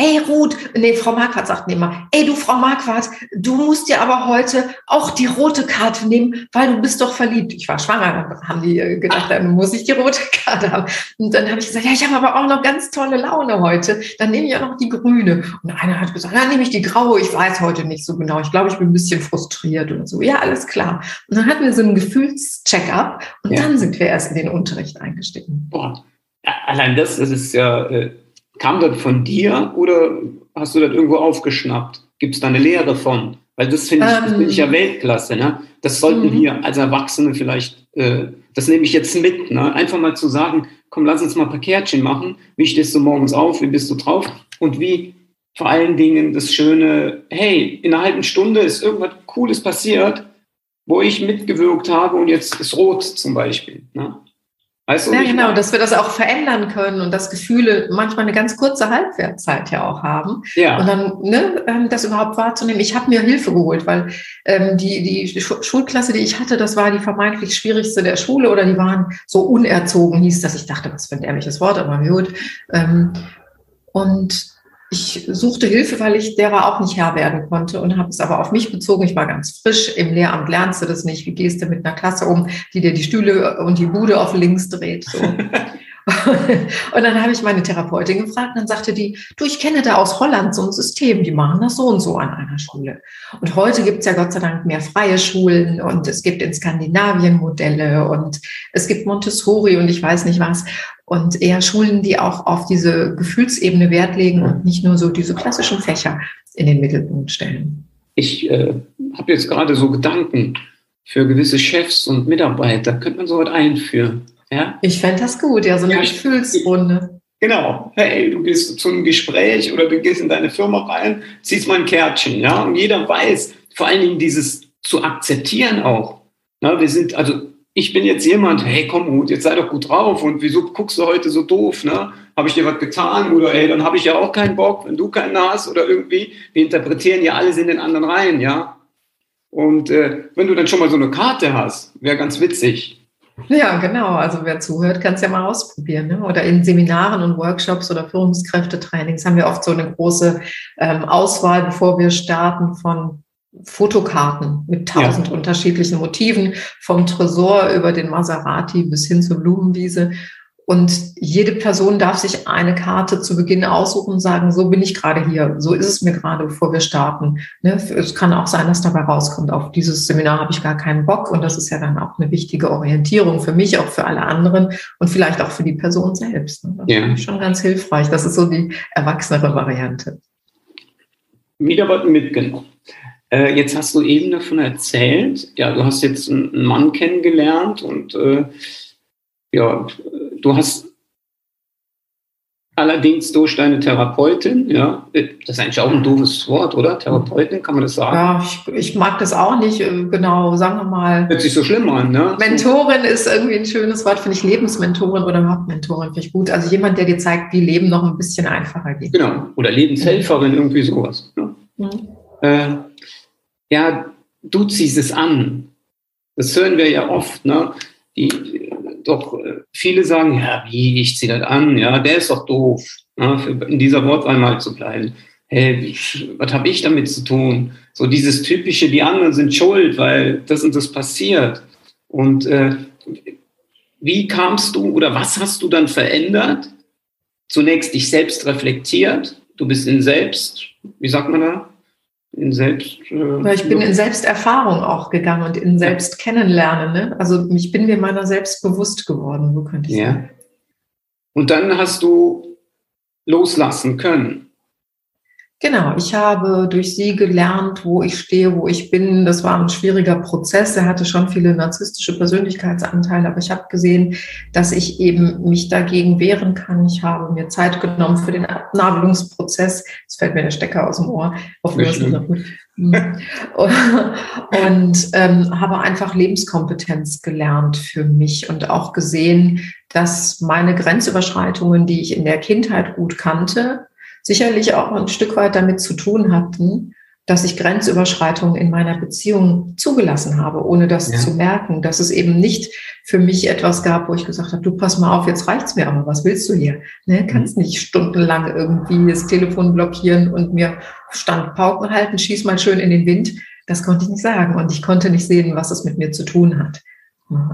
S2: ey Ruth, nee, Frau Marquardt sagt immer, ey du Frau Marquardt, du musst dir aber heute auch die rote Karte nehmen, weil du bist doch verliebt. Ich war schwanger, dann haben die gedacht, dann muss ich die rote Karte haben. Und dann habe ich gesagt, ja, ich habe aber auch noch ganz tolle Laune heute, dann nehme ich auch noch die grüne. Und einer hat gesagt, dann nehme ich die graue, ich weiß heute nicht so genau, ich glaube, ich bin ein bisschen frustriert oder so. Ja, alles klar. Und dann hatten wir so einen Gefühlscheck-up und ja. dann sind wir erst in den Unterricht eingestiegen.
S1: Boah. Allein das, das ist ja... Äh Kam das von dir oder hast du das irgendwo aufgeschnappt? Gibt es da eine Lehre von? Weil das finde ich, ähm, find ich ja ähm. Weltklasse. Ne? Das sollten mhm. wir als Erwachsene vielleicht, äh, das nehme ich jetzt mit. Ne? Einfach mal zu sagen, komm, lass uns mal ein paar Kärtchen machen. Wie stehst du morgens auf? Wie bist du drauf? Und wie vor allen Dingen das Schöne, hey, in einer halben Stunde ist irgendwas Cooles passiert, wo ich mitgewirkt habe und jetzt ist rot zum Beispiel. Ne?
S2: Weißt du, ja, genau, dass wir das auch verändern können und dass Gefühle manchmal eine ganz kurze Halbwertzeit ja auch haben. Ja. Und dann ne, ähm, das überhaupt wahrzunehmen. Ich habe mir Hilfe geholt, weil ähm, die, die Schulklasse, die ich hatte, das war die vermeintlich schwierigste der Schule oder die waren so unerzogen, hieß das. Ich dachte, was für ein ehrliches Wort, aber gut. Ähm, und ich suchte Hilfe, weil ich derer auch nicht Herr werden konnte und habe es aber auf mich bezogen. Ich war ganz frisch. Im Lehramt lernst du das nicht. Wie gehst du mit einer Klasse um, die dir die Stühle und die Bude auf links dreht? So. und dann habe ich meine Therapeutin gefragt und dann sagte die, du, ich kenne da aus Holland so ein System, die machen das so und so an einer Schule. Und heute gibt es ja Gott sei Dank mehr freie Schulen und es gibt in Skandinavien Modelle und es gibt Montessori und ich weiß nicht was und eher Schulen, die auch auf diese Gefühlsebene Wert legen und nicht nur so diese klassischen Fächer in den Mittelpunkt stellen.
S1: Ich äh, habe jetzt gerade so Gedanken für gewisse Chefs und Mitarbeiter. Könnte man so was einführen?
S2: Ja? Ich fände das gut, ja, so eine ja, Gefühlsrunde.
S1: Genau. Hey, du gehst zu einem Gespräch oder du gehst in deine Firma rein, ziehst mal ein Kärtchen, ja, und jeder weiß, vor allen Dingen dieses zu akzeptieren auch. Na, wir sind, also ich bin jetzt jemand, hey, komm Ruth, jetzt sei doch gut drauf und wieso guckst du heute so doof, ne? Habe ich dir was getan oder hey, dann habe ich ja auch keinen Bock, wenn du keinen hast oder irgendwie. Wir interpretieren ja alles in den anderen rein, ja? Und äh, wenn du dann schon mal so eine Karte hast, wäre ganz witzig.
S2: Ja, genau. Also wer zuhört, kann es ja mal ausprobieren. Ne? Oder in Seminaren und Workshops oder Führungskräftetrainings haben wir oft so eine große ähm, Auswahl, bevor wir starten von Fotokarten mit tausend ja. unterschiedlichen Motiven, vom Tresor über den Maserati bis hin zur Blumenwiese. Und jede Person darf sich eine Karte zu Beginn aussuchen und sagen, so bin ich gerade hier, so ist es mir gerade, bevor wir starten. Ne? Es kann auch sein, dass dabei rauskommt, auf dieses Seminar habe ich gar keinen Bock. Und das ist ja dann auch eine wichtige Orientierung für mich, auch für alle anderen und vielleicht auch für die Person selbst. Ne? Das ja. ist schon ganz hilfreich. Das ist so die erwachsenere Variante.
S1: Wieder mitgenommen. Äh, jetzt hast du eben davon erzählt, ja, du hast jetzt einen Mann kennengelernt und äh, ja, du hast allerdings durch deine Therapeutin, ja, das ist eigentlich auch ein doofes Wort, oder? Therapeutin, kann man das sagen?
S2: Ja, ich, ich mag das auch nicht, äh, genau, sagen wir mal.
S1: Hört sich so schlimm an, ne?
S2: Mentorin ist irgendwie ein schönes Wort, finde ich, Lebensmentorin oder Hauptmentorin finde ich gut. Also jemand, der dir zeigt, wie Leben noch ein bisschen einfacher geht.
S1: Genau, oder Lebenshelferin, irgendwie sowas. Ne? Mhm. Äh, ja, du ziehst es an. Das hören wir ja oft, ne? Die, doch viele sagen, ja, wie, ich ziehe das an, ja, der ist doch doof, ne? in dieser Wortwahl zu bleiben. Hey, was habe ich damit zu tun? So dieses typische, die anderen sind schuld, weil das und das passiert. Und äh, wie kamst du oder was hast du dann verändert? Zunächst dich selbst reflektiert, du bist in Selbst, wie sagt man da?
S2: In Selbst. Äh, ich bin in Selbsterfahrung auch gegangen und in Selbst kennenlernen. Ne? Also ich bin mir meiner selbst bewusst geworden, so könnte ich ja. sagen.
S1: Und dann hast du loslassen können.
S2: Genau, ich habe durch sie gelernt, wo ich stehe, wo ich bin. Das war ein schwieriger Prozess. Er hatte schon viele narzisstische Persönlichkeitsanteile, aber ich habe gesehen, dass ich eben mich dagegen wehren kann. Ich habe mir Zeit genommen für den Abnabelungsprozess. Es fällt mir der Stecker aus dem Ohr. Und ähm, habe einfach Lebenskompetenz gelernt für mich und auch gesehen, dass meine Grenzüberschreitungen, die ich in der Kindheit gut kannte, sicherlich auch ein Stück weit damit zu tun hatten, dass ich Grenzüberschreitungen in meiner Beziehung zugelassen habe, ohne das ja. zu merken, dass es eben nicht für mich etwas gab, wo ich gesagt habe, du pass mal auf, jetzt reicht's mir aber, was willst du hier? Ne, kannst mhm. nicht stundenlang irgendwie das Telefon blockieren und mir Standpauken halten, schieß mal schön in den Wind. Das konnte ich nicht sagen und ich konnte nicht sehen, was es mit mir zu tun hat.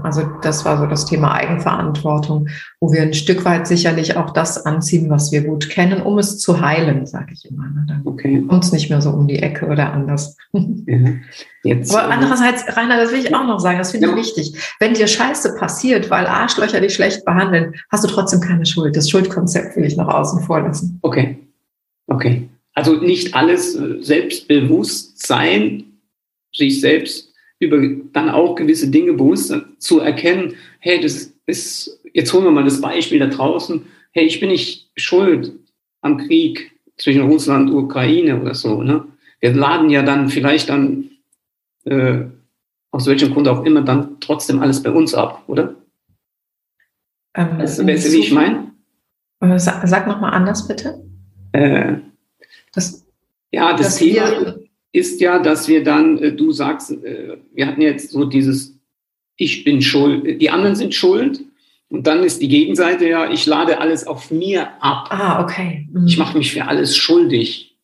S2: Also das war so das Thema Eigenverantwortung, wo wir ein Stück weit sicherlich auch das anziehen, was wir gut kennen, um es zu heilen, sage ich immer. Ne? Dann okay. uns nicht mehr so um die Ecke oder anders. Ja. Jetzt, Aber äh, andererseits, Rainer, das will ich auch noch sagen, das finde ja. ich wichtig. Wenn dir Scheiße passiert, weil Arschlöcher dich schlecht behandeln, hast du trotzdem keine Schuld. Das Schuldkonzept will ich noch außen vor lassen.
S1: Okay. Okay. also nicht alles äh, Selbstbewusstsein, sich selbst über dann auch gewisse Dinge bewusst zu erkennen, hey, das ist, jetzt holen wir mal das Beispiel da draußen, hey, ich bin nicht schuld am Krieg zwischen Russland und Ukraine oder so. Ne? Wir laden ja dann vielleicht dann, äh, aus welchem Grund auch immer, dann trotzdem alles bei uns ab, oder?
S2: Ähm, weißt du, wie ich meine? Äh, sag, sag nochmal anders, bitte.
S1: Äh, das, ja, das Thema ist ja, dass wir dann, äh, du sagst, äh, wir hatten jetzt so dieses, ich bin schuld, die anderen sind schuld und dann ist die Gegenseite ja, ich lade alles auf mir ab.
S2: Ah, okay.
S1: Mhm. Ich mache mich für alles schuldig.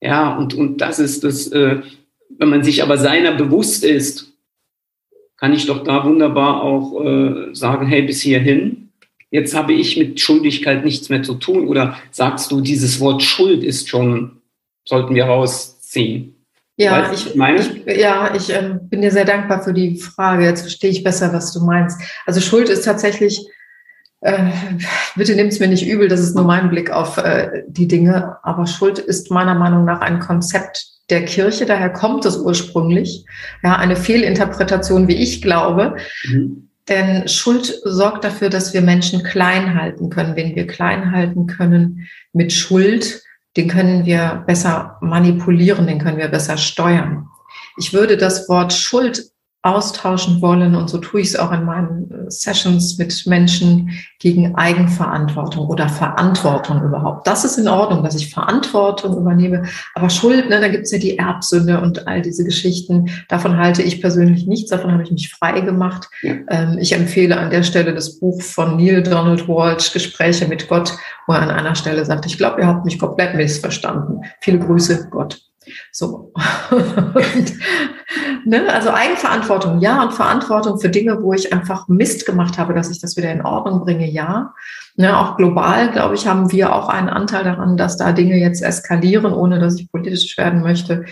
S1: Ja, und, und das ist das, äh, wenn man sich aber seiner bewusst ist, kann ich doch da wunderbar auch äh, sagen, hey, bis hierhin. Jetzt habe ich mit Schuldigkeit nichts mehr zu tun. Oder sagst du, dieses Wort Schuld ist schon, sollten wir rausziehen?
S2: Ja, weißt, ich, meine? ich, ja, ich äh, bin dir sehr dankbar für die Frage. Jetzt verstehe ich besser, was du meinst. Also Schuld ist tatsächlich, äh, bitte nimm es mir nicht übel, das ist nur mein Blick auf äh, die Dinge, aber Schuld ist meiner Meinung nach ein Konzept der Kirche, daher kommt es ursprünglich. Ja, eine Fehlinterpretation, wie ich glaube. Mhm. Denn Schuld sorgt dafür, dass wir Menschen klein halten können. Wenn wir klein halten können mit Schuld, den können wir besser manipulieren, den können wir besser steuern. Ich würde das Wort Schuld austauschen wollen und so tue ich es auch in meinen äh, Sessions mit Menschen gegen Eigenverantwortung oder Verantwortung überhaupt. Das ist in Ordnung, dass ich Verantwortung übernehme, aber Schuld, ne, da gibt es ja die Erbsünde und all diese Geschichten. Davon halte ich persönlich nichts, davon habe ich mich frei gemacht. Ja. Ähm, ich empfehle an der Stelle das Buch von Neil Donald Walsh, Gespräche mit Gott, wo er an einer Stelle sagt, ich glaube, ihr habt mich komplett missverstanden. Viele Grüße, Gott. So. ne, also Eigenverantwortung, ja, und Verantwortung für Dinge, wo ich einfach Mist gemacht habe, dass ich das wieder in Ordnung bringe, ja. Ne, auch global, glaube ich, haben wir auch einen Anteil daran, dass da Dinge jetzt eskalieren, ohne dass ich politisch werden möchte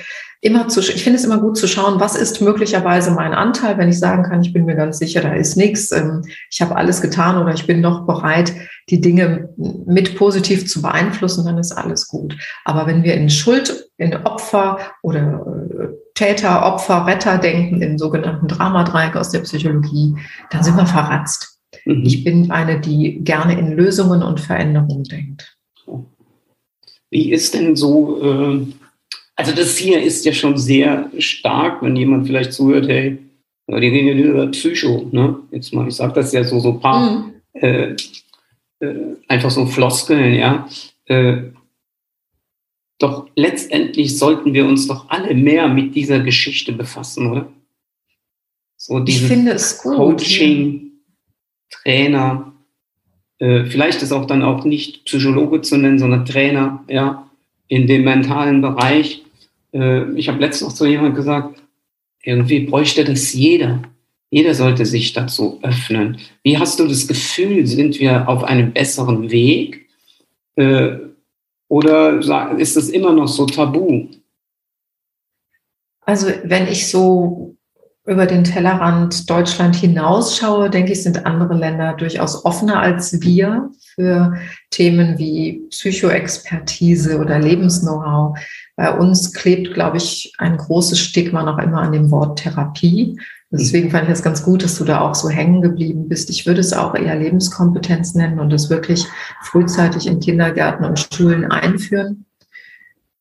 S2: immer zu, ich finde es immer gut zu schauen, was ist möglicherweise mein Anteil, wenn ich sagen kann, ich bin mir ganz sicher, da ist nichts, ähm, ich habe alles getan oder ich bin noch bereit, die Dinge mit positiv zu beeinflussen, dann ist alles gut. Aber wenn wir in Schuld, in Opfer oder äh, Täter, Opfer, Retter denken, im sogenannten Dramadreieck aus der Psychologie, dann sind wir verratzt. Mhm. Ich bin eine, die gerne in Lösungen und Veränderungen denkt.
S1: Wie ist denn so äh also das hier ist ja schon sehr stark, wenn jemand vielleicht zuhört, hey, die reden ja über Psycho, ne? Jetzt mal, ich sage das ja so, so ein paar, mhm. äh, äh, einfach so Floskeln, ja. Äh, doch letztendlich sollten wir uns doch alle mehr mit dieser Geschichte befassen, oder?
S2: So ich finde es gut.
S1: Coaching, Trainer, äh, vielleicht ist auch dann auch nicht Psychologe zu nennen, sondern Trainer, ja, in dem mentalen Bereich äh, ich habe letztens noch zu jemandem gesagt, irgendwie bräuchte das jeder. Jeder sollte sich dazu öffnen. Wie hast du das Gefühl, sind wir auf einem besseren Weg? Äh, oder ist das immer noch so tabu?
S2: Also wenn ich so über den Tellerrand Deutschland hinausschaue, denke ich, sind andere Länder durchaus offener als wir für Themen wie Psychoexpertise oder Lebensknow-how. Bei uns klebt, glaube ich, ein großes Stigma noch immer an dem Wort Therapie. Deswegen fand ich es ganz gut, dass du da auch so hängen geblieben bist. Ich würde es auch eher Lebenskompetenz nennen und es wirklich frühzeitig in Kindergärten und Schulen einführen.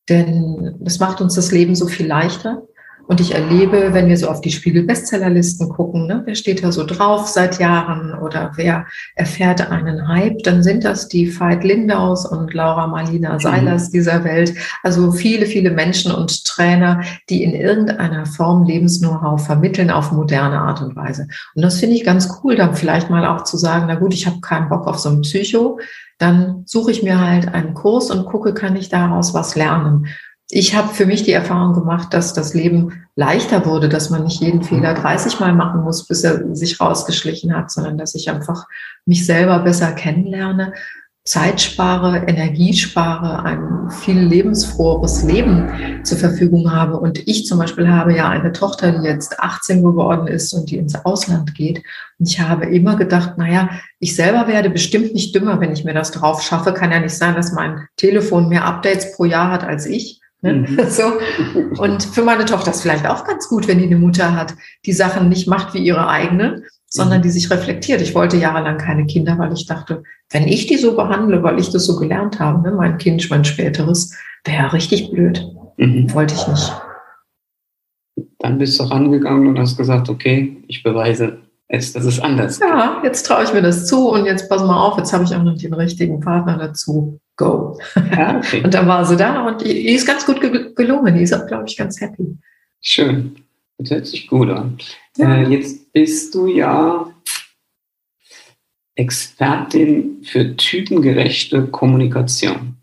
S2: Denn das macht uns das Leben so viel leichter. Und ich erlebe, wenn wir so auf die Spiegel-Bestsellerlisten gucken, ne, wer steht da so drauf seit Jahren oder wer erfährt einen Hype, dann sind das die Veit Lindaus und Laura Marlina mhm. Seilers dieser Welt. Also viele, viele Menschen und Trainer, die in irgendeiner Form Lebens-Know-how vermitteln auf moderne Art und Weise. Und das finde ich ganz cool, dann vielleicht mal auch zu sagen, na gut, ich habe keinen Bock auf so ein Psycho, dann suche ich mir halt einen Kurs und gucke, kann ich daraus was lernen ich habe für mich die Erfahrung gemacht, dass das Leben leichter wurde, dass man nicht jeden Fehler 30 Mal machen muss, bis er sich rausgeschlichen hat, sondern dass ich einfach mich selber besser kennenlerne. Zeit spare, Energie spare, ein viel lebensfroheres Leben zur Verfügung habe. Und ich zum Beispiel habe ja eine Tochter, die jetzt 18 geworden ist und die ins Ausland geht. Und ich habe immer gedacht, naja, ich selber werde bestimmt nicht dümmer, wenn ich mir das drauf schaffe. Kann ja nicht sein, dass mein Telefon mehr Updates pro Jahr hat als ich. Ne? Mhm. So. Und für meine Tochter ist vielleicht auch ganz gut, wenn die eine Mutter hat, die Sachen nicht macht wie ihre eigene, sondern mhm. die sich reflektiert. Ich wollte jahrelang keine Kinder, weil ich dachte, wenn ich die so behandle, weil ich das so gelernt habe, ne, mein Kind, mein späteres, wäre richtig blöd. Mhm. Wollte ich nicht.
S1: Dann bist du rangegangen und hast gesagt, okay, ich beweise es, dass es anders
S2: Ja, jetzt traue ich mir das zu und jetzt pass mal auf, jetzt habe ich auch noch den richtigen Partner dazu. Go. Ja, okay. und dann war sie da und die, die ist ganz gut gelungen. Die ist auch, glaube ich, ganz happy.
S1: Schön. Das hört sich gut an. Ja. Äh, jetzt bist du ja Expertin für typengerechte Kommunikation.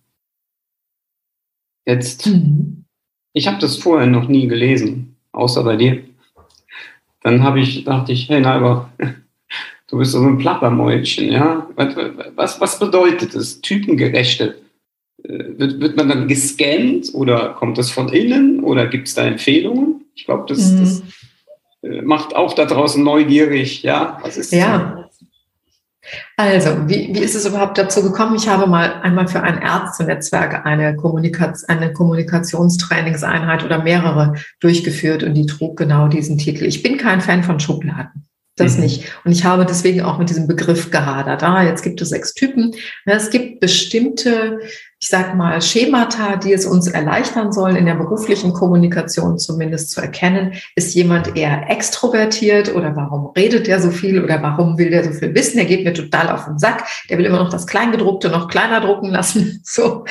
S1: Jetzt, mhm. ich habe das vorher noch nie gelesen, außer bei dir. Dann habe ich, dachte ich, hey Nalber, du bist so ein Plappermäulchen, ja? Was, was bedeutet das, typengerechte? Äh, wird, wird man dann gescannt oder kommt das von innen oder gibt es da Empfehlungen? Ich glaube, das, mhm. das äh, macht auch da draußen neugierig, ja?
S2: Was ist ja. Also, wie, wie ist es überhaupt dazu gekommen? Ich habe mal einmal für ein Ärztenetzwerk eine, Kommunikation, eine Kommunikationstrainingseinheit oder mehrere durchgeführt und die trug genau diesen Titel. Ich bin kein Fan von Schubladen. Das mhm. nicht. Und ich habe deswegen auch mit diesem Begriff gehadert. Ah, jetzt gibt es sechs Typen. Es gibt bestimmte, ich sag mal, Schemata, die es uns erleichtern sollen, in der beruflichen Kommunikation zumindest zu erkennen, ist jemand eher extrovertiert oder warum redet der so viel oder warum will der so viel wissen? Der geht mir total auf den Sack. Der will immer noch das Kleingedruckte noch kleiner drucken lassen. So,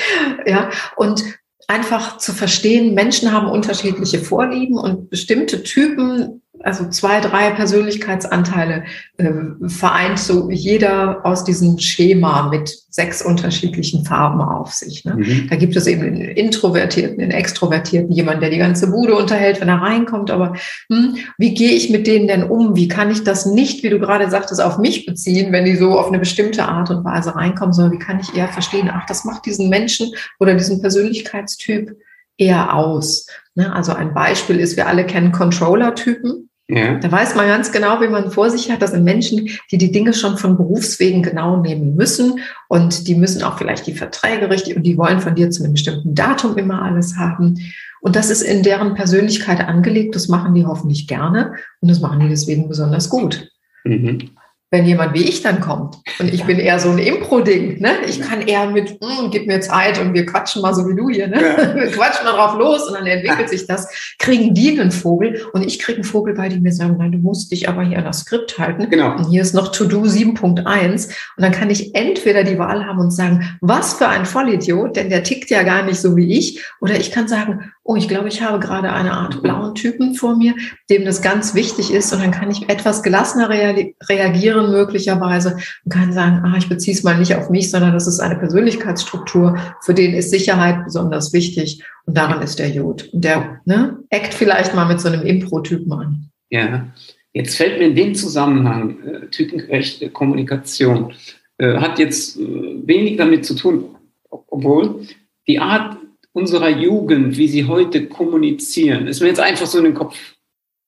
S2: ja. Und einfach zu verstehen, Menschen haben unterschiedliche Vorlieben und bestimmte Typen also zwei, drei Persönlichkeitsanteile äh, vereint so jeder aus diesem Schema mit sechs unterschiedlichen Farben auf sich. Ne? Mhm. Da gibt es eben den Introvertierten, den Extrovertierten, jemand, der die ganze Bude unterhält, wenn er reinkommt. Aber hm, wie gehe ich mit denen denn um? Wie kann ich das nicht, wie du gerade sagtest, auf mich beziehen, wenn die so auf eine bestimmte Art und Weise reinkommen, sondern wie kann ich eher verstehen, ach, das macht diesen Menschen oder diesen Persönlichkeitstyp eher aus. Ne? Also ein Beispiel ist, wir alle kennen Controller-Typen. Ja. Da weiß man ganz genau, wie man vor sich hat. Das sind Menschen, die die Dinge schon von Berufswegen genau nehmen müssen und die müssen auch vielleicht die Verträge richtig und die wollen von dir zu einem bestimmten Datum immer alles haben. Und das ist in deren Persönlichkeit angelegt. Das machen die hoffentlich gerne und das machen die deswegen besonders gut. Mhm wenn jemand wie ich dann kommt. Und ich bin eher so ein Impro-Ding. Ne? Ich kann eher mit, mm, gib mir Zeit und wir quatschen mal so wie du hier. Ne? Ja. Wir quatschen mal drauf los und dann entwickelt sich das. Kriegen die einen Vogel und ich kriege einen Vogel bei, die mir sagen, nein, du musst dich aber hier an das Skript halten. Genau. Und hier ist noch To-Do 7.1. Und dann kann ich entweder die Wahl haben und sagen, was für ein Vollidiot, denn der tickt ja gar nicht so wie ich. Oder ich kann sagen, oh, ich glaube, ich habe gerade eine Art blauen Typen vor mir, dem das ganz wichtig ist. Und dann kann ich etwas gelassener reagieren möglicherweise und kann sagen, ah, ich beziehe es mal nicht auf mich, sondern das ist eine Persönlichkeitsstruktur, für den ist Sicherheit besonders wichtig. Und daran ist der Jod. Und der ne, eckt vielleicht mal mit so einem Impro-Typen an.
S1: Ja, jetzt fällt mir in dem Zusammenhang äh, typengerechte Kommunikation. Äh, hat jetzt äh, wenig damit zu tun, obwohl die Art unserer Jugend, wie sie heute kommunizieren, ist mir jetzt einfach so in den Kopf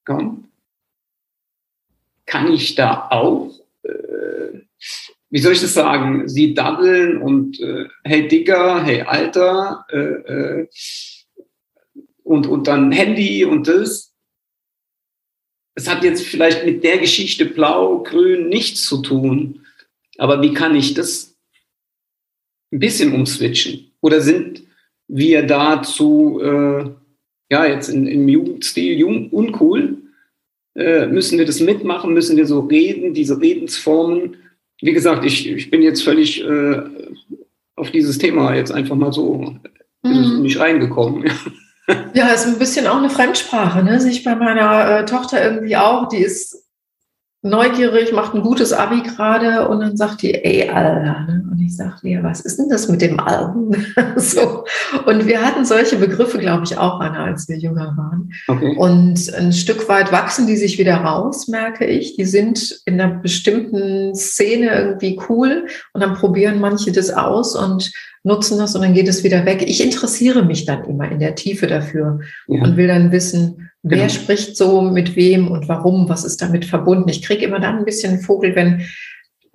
S1: gekommen. Kann ich da auch, äh, wie soll ich das sagen, sie daddeln und äh, hey Digger, hey Alter äh, äh, und, und dann Handy und das. Es hat jetzt vielleicht mit der Geschichte blau, grün nichts zu tun. Aber wie kann ich das ein bisschen umswitchen? Oder sind wir dazu, äh, ja, jetzt in, im Jugendstil jung, uncool, äh, müssen wir das mitmachen, müssen wir so reden, diese Redensformen. Wie gesagt, ich, ich bin jetzt völlig äh, auf dieses Thema jetzt einfach mal so mhm. nicht reingekommen.
S2: Ja, ist ein bisschen auch eine Fremdsprache, ne? Sehe ich bei meiner äh, Tochter irgendwie auch, die ist neugierig, macht ein gutes Abi gerade und dann sagt die, ey, Alter. Ne? Und ich sagte, ja, was ist denn das mit dem Alten? so. Und wir hatten solche Begriffe, glaube ich, auch, Anna, als wir jünger waren. Okay. Und ein Stück weit wachsen die sich wieder raus, merke ich. Die sind in einer bestimmten Szene irgendwie cool und dann probieren manche das aus und nutzen das und dann geht es wieder weg. Ich interessiere mich dann immer in der Tiefe dafür ja. und will dann wissen, Wer genau. spricht so mit wem und warum? Was ist damit verbunden? Ich kriege immer dann ein bisschen Vogel, wenn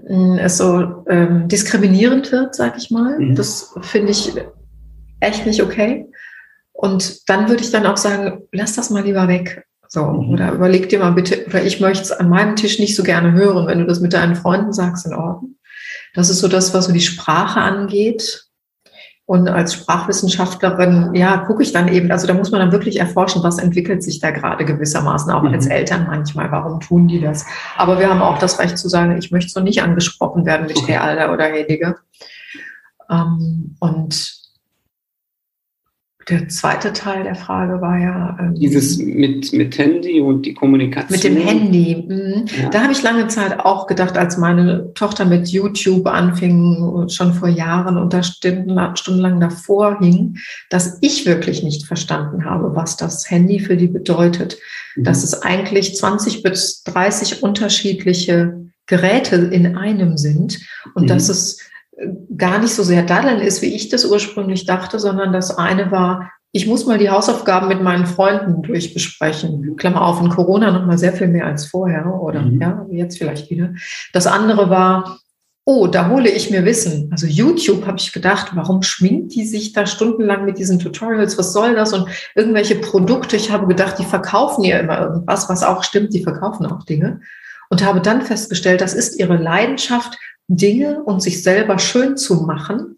S2: mm, es so ähm, diskriminierend wird, sag ich mal. Mhm. Das finde ich echt nicht okay. Und dann würde ich dann auch sagen, lass das mal lieber weg. So, mhm. oder überleg dir mal bitte, oder ich möchte es an meinem Tisch nicht so gerne hören, wenn du das mit deinen Freunden sagst, in Ordnung. Das ist so das, was so die Sprache angeht. Und als Sprachwissenschaftlerin, ja, gucke ich dann eben, also da muss man dann wirklich erforschen, was entwickelt sich da gerade gewissermaßen, auch mhm. als Eltern manchmal, warum tun die das? Aber wir haben auch das Recht zu sagen, ich möchte so nicht angesprochen werden mit okay. Herr Alter oder Digger. Ähm, und der zweite Teil der Frage war ja.
S1: Ähm, Dieses mit, mit Handy und die Kommunikation.
S2: Mit dem Handy. Mhm. Ja. Da habe ich lange Zeit auch gedacht, als meine Tochter mit YouTube anfing, schon vor Jahren und da stundenlang davor hing, dass ich wirklich nicht verstanden habe, was das Handy für die bedeutet. Mhm. Dass es eigentlich 20 bis 30 unterschiedliche Geräte in einem sind und mhm. dass es gar nicht so sehr daddeln ist, wie ich das ursprünglich dachte, sondern das eine war, ich muss mal die Hausaufgaben mit meinen Freunden durchbesprechen. Klammer auf, in Corona noch mal sehr viel mehr als vorher oder mhm. ja, jetzt vielleicht wieder. Das andere war, oh, da hole ich mir Wissen. Also YouTube habe ich gedacht, warum schminkt die sich da stundenlang mit diesen Tutorials? Was soll das? Und irgendwelche Produkte, ich habe gedacht, die verkaufen ja immer irgendwas, was auch stimmt, die verkaufen auch Dinge. Und habe dann festgestellt, das ist ihre Leidenschaft Dinge und sich selber schön zu machen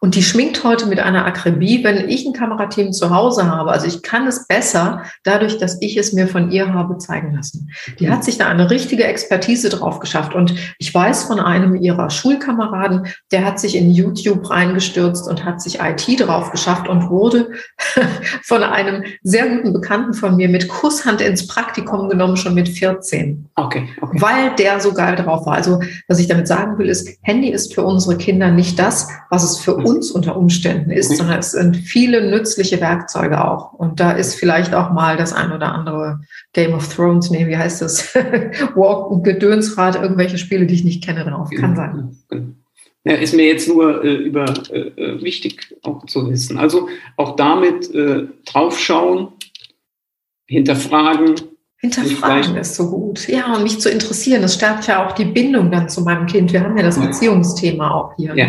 S2: und die schminkt heute mit einer Akribie, wenn ich ein Kamerateam zu Hause habe. Also ich kann es besser, dadurch, dass ich es mir von ihr habe zeigen lassen. Die hat sich da eine richtige Expertise drauf geschafft. Und ich weiß von einem ihrer Schulkameraden, der hat sich in YouTube reingestürzt und hat sich IT drauf geschafft und wurde von einem sehr guten Bekannten von mir mit Kusshand ins Praktikum genommen, schon mit 14. Okay, okay. Weil der so geil drauf war. Also was ich damit sagen will, ist, Handy ist für unsere Kinder nicht das, was es für uns unter Umständen ist, sondern es sind viele nützliche Werkzeuge auch. Und da ist vielleicht auch mal das ein oder andere Game of Thrones, nee, wie heißt das? Walk, Gedönsrad, irgendwelche Spiele, die ich nicht kenne, drauf. Kann sein.
S1: Ja, ist mir jetzt nur äh, über äh, äh, wichtig auch zu wissen. Also auch damit äh, draufschauen, hinterfragen,
S2: Hinterfragen ist so gut. Ja, und mich zu interessieren. Das stärkt ja auch die Bindung dann zu meinem Kind. Wir haben ja das Beziehungsthema auch hier. Ja.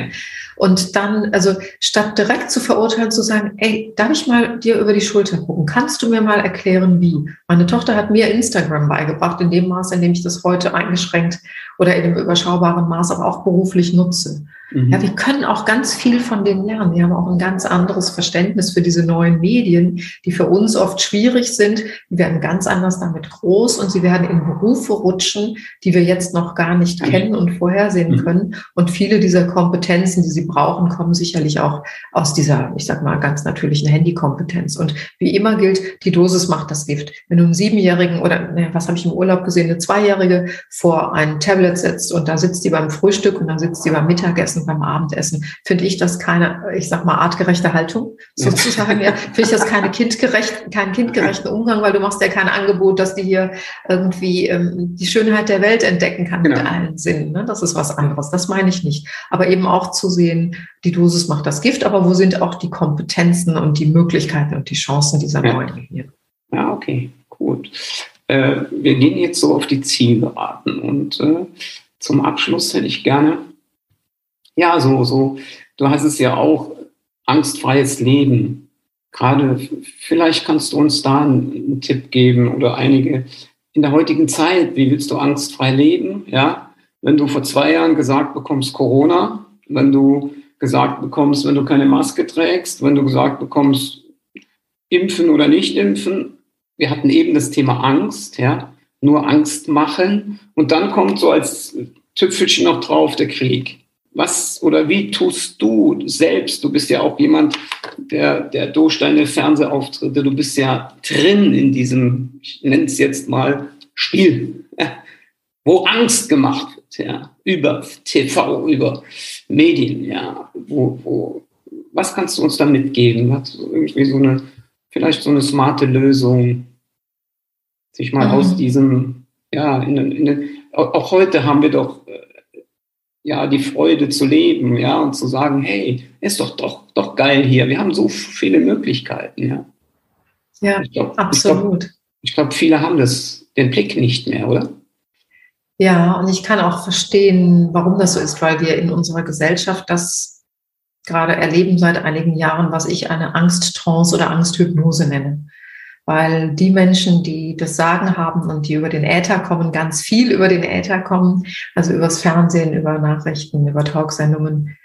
S2: Und dann, also statt direkt zu verurteilen, zu sagen, ey, darf ich mal dir über die Schulter gucken? Kannst du mir mal erklären, wie? Meine Tochter hat mir Instagram beigebracht, in dem Maß, in dem ich das heute eingeschränkt oder in einem überschaubaren Maß aber auch beruflich nutze. Mhm. Ja, wir können auch ganz viel von denen lernen. Wir haben auch ein ganz anderes Verständnis für diese neuen Medien, die für uns oft schwierig sind. Die werden ganz anders damit groß und sie werden in Berufe rutschen, die wir jetzt noch gar nicht kennen und vorhersehen mhm. können. Und viele dieser Kompetenzen, die sie brauchen, kommen sicherlich auch aus dieser, ich sag mal, ganz natürlichen Handykompetenz. Und wie immer gilt, die Dosis macht das Gift. Wenn du einen Siebenjährigen oder, ne, was habe ich im Urlaub gesehen, eine Zweijährige vor ein Tablet setzt und da sitzt die beim Frühstück und dann sitzt die beim Mittagessen, beim Abendessen, finde ich das keine, ich sag mal, artgerechte Haltung sozusagen. ja, finde ich das keine kindgerecht, keinen kindgerechten Umgang, weil du machst ja kein Angebot, dass die hier irgendwie ähm, die Schönheit der Welt entdecken kann genau. mit allen Sinnen. Ne? Das ist was anderes. Das meine ich nicht. Aber eben auch zu sehen, die Dosis macht das Gift, aber wo sind auch die Kompetenzen und die Möglichkeiten und die Chancen dieser ja. neuen Medien?
S1: Ja, okay, gut. Äh, wir gehen jetzt so auf die Zielgeraden und äh, zum Abschluss hätte ich gerne, ja, so, so, du hast es ja auch, angstfreies Leben. Gerade vielleicht kannst du uns da einen, Tipp geben oder einige in der heutigen Zeit, wie willst du angstfrei leben? Ja, wenn du vor zwei Jahren gesagt bekommst Corona, wenn du gesagt bekommst, wenn du keine Maske trägst, wenn du gesagt bekommst, impfen oder nicht impfen. Wir hatten eben das Thema Angst, ja, nur Angst machen. Und dann kommt so als Tüpfelchen noch drauf der Krieg. Was oder wie tust du selbst? Du bist ja auch jemand, der, der durch deine Fernsehauftritte, du bist ja drin in diesem, ich nenne es jetzt mal Spiel. wo Angst gemacht wird, ja, über TV, über Medien, ja, wo, wo, was kannst du uns da mitgeben? Hat irgendwie so eine, vielleicht so eine smarte Lösung, sich mal mhm. aus diesem, ja, in, in, auch heute haben wir doch äh, ja die Freude zu leben, ja, und zu sagen, hey, ist doch doch doch geil hier. Wir haben so viele Möglichkeiten, ja.
S2: Ja, glaub, absolut.
S1: Ich glaube, glaub, viele haben das den Blick nicht mehr, oder?
S2: Ja, und ich kann auch verstehen, warum das so ist, weil wir in unserer Gesellschaft das gerade erleben seit einigen Jahren, was ich eine Angsttrance oder Angsthypnose nenne weil die Menschen, die das Sagen haben und die über den Äther kommen, ganz viel über den Äther kommen, also übers Fernsehen, über Nachrichten, über Talksendungen,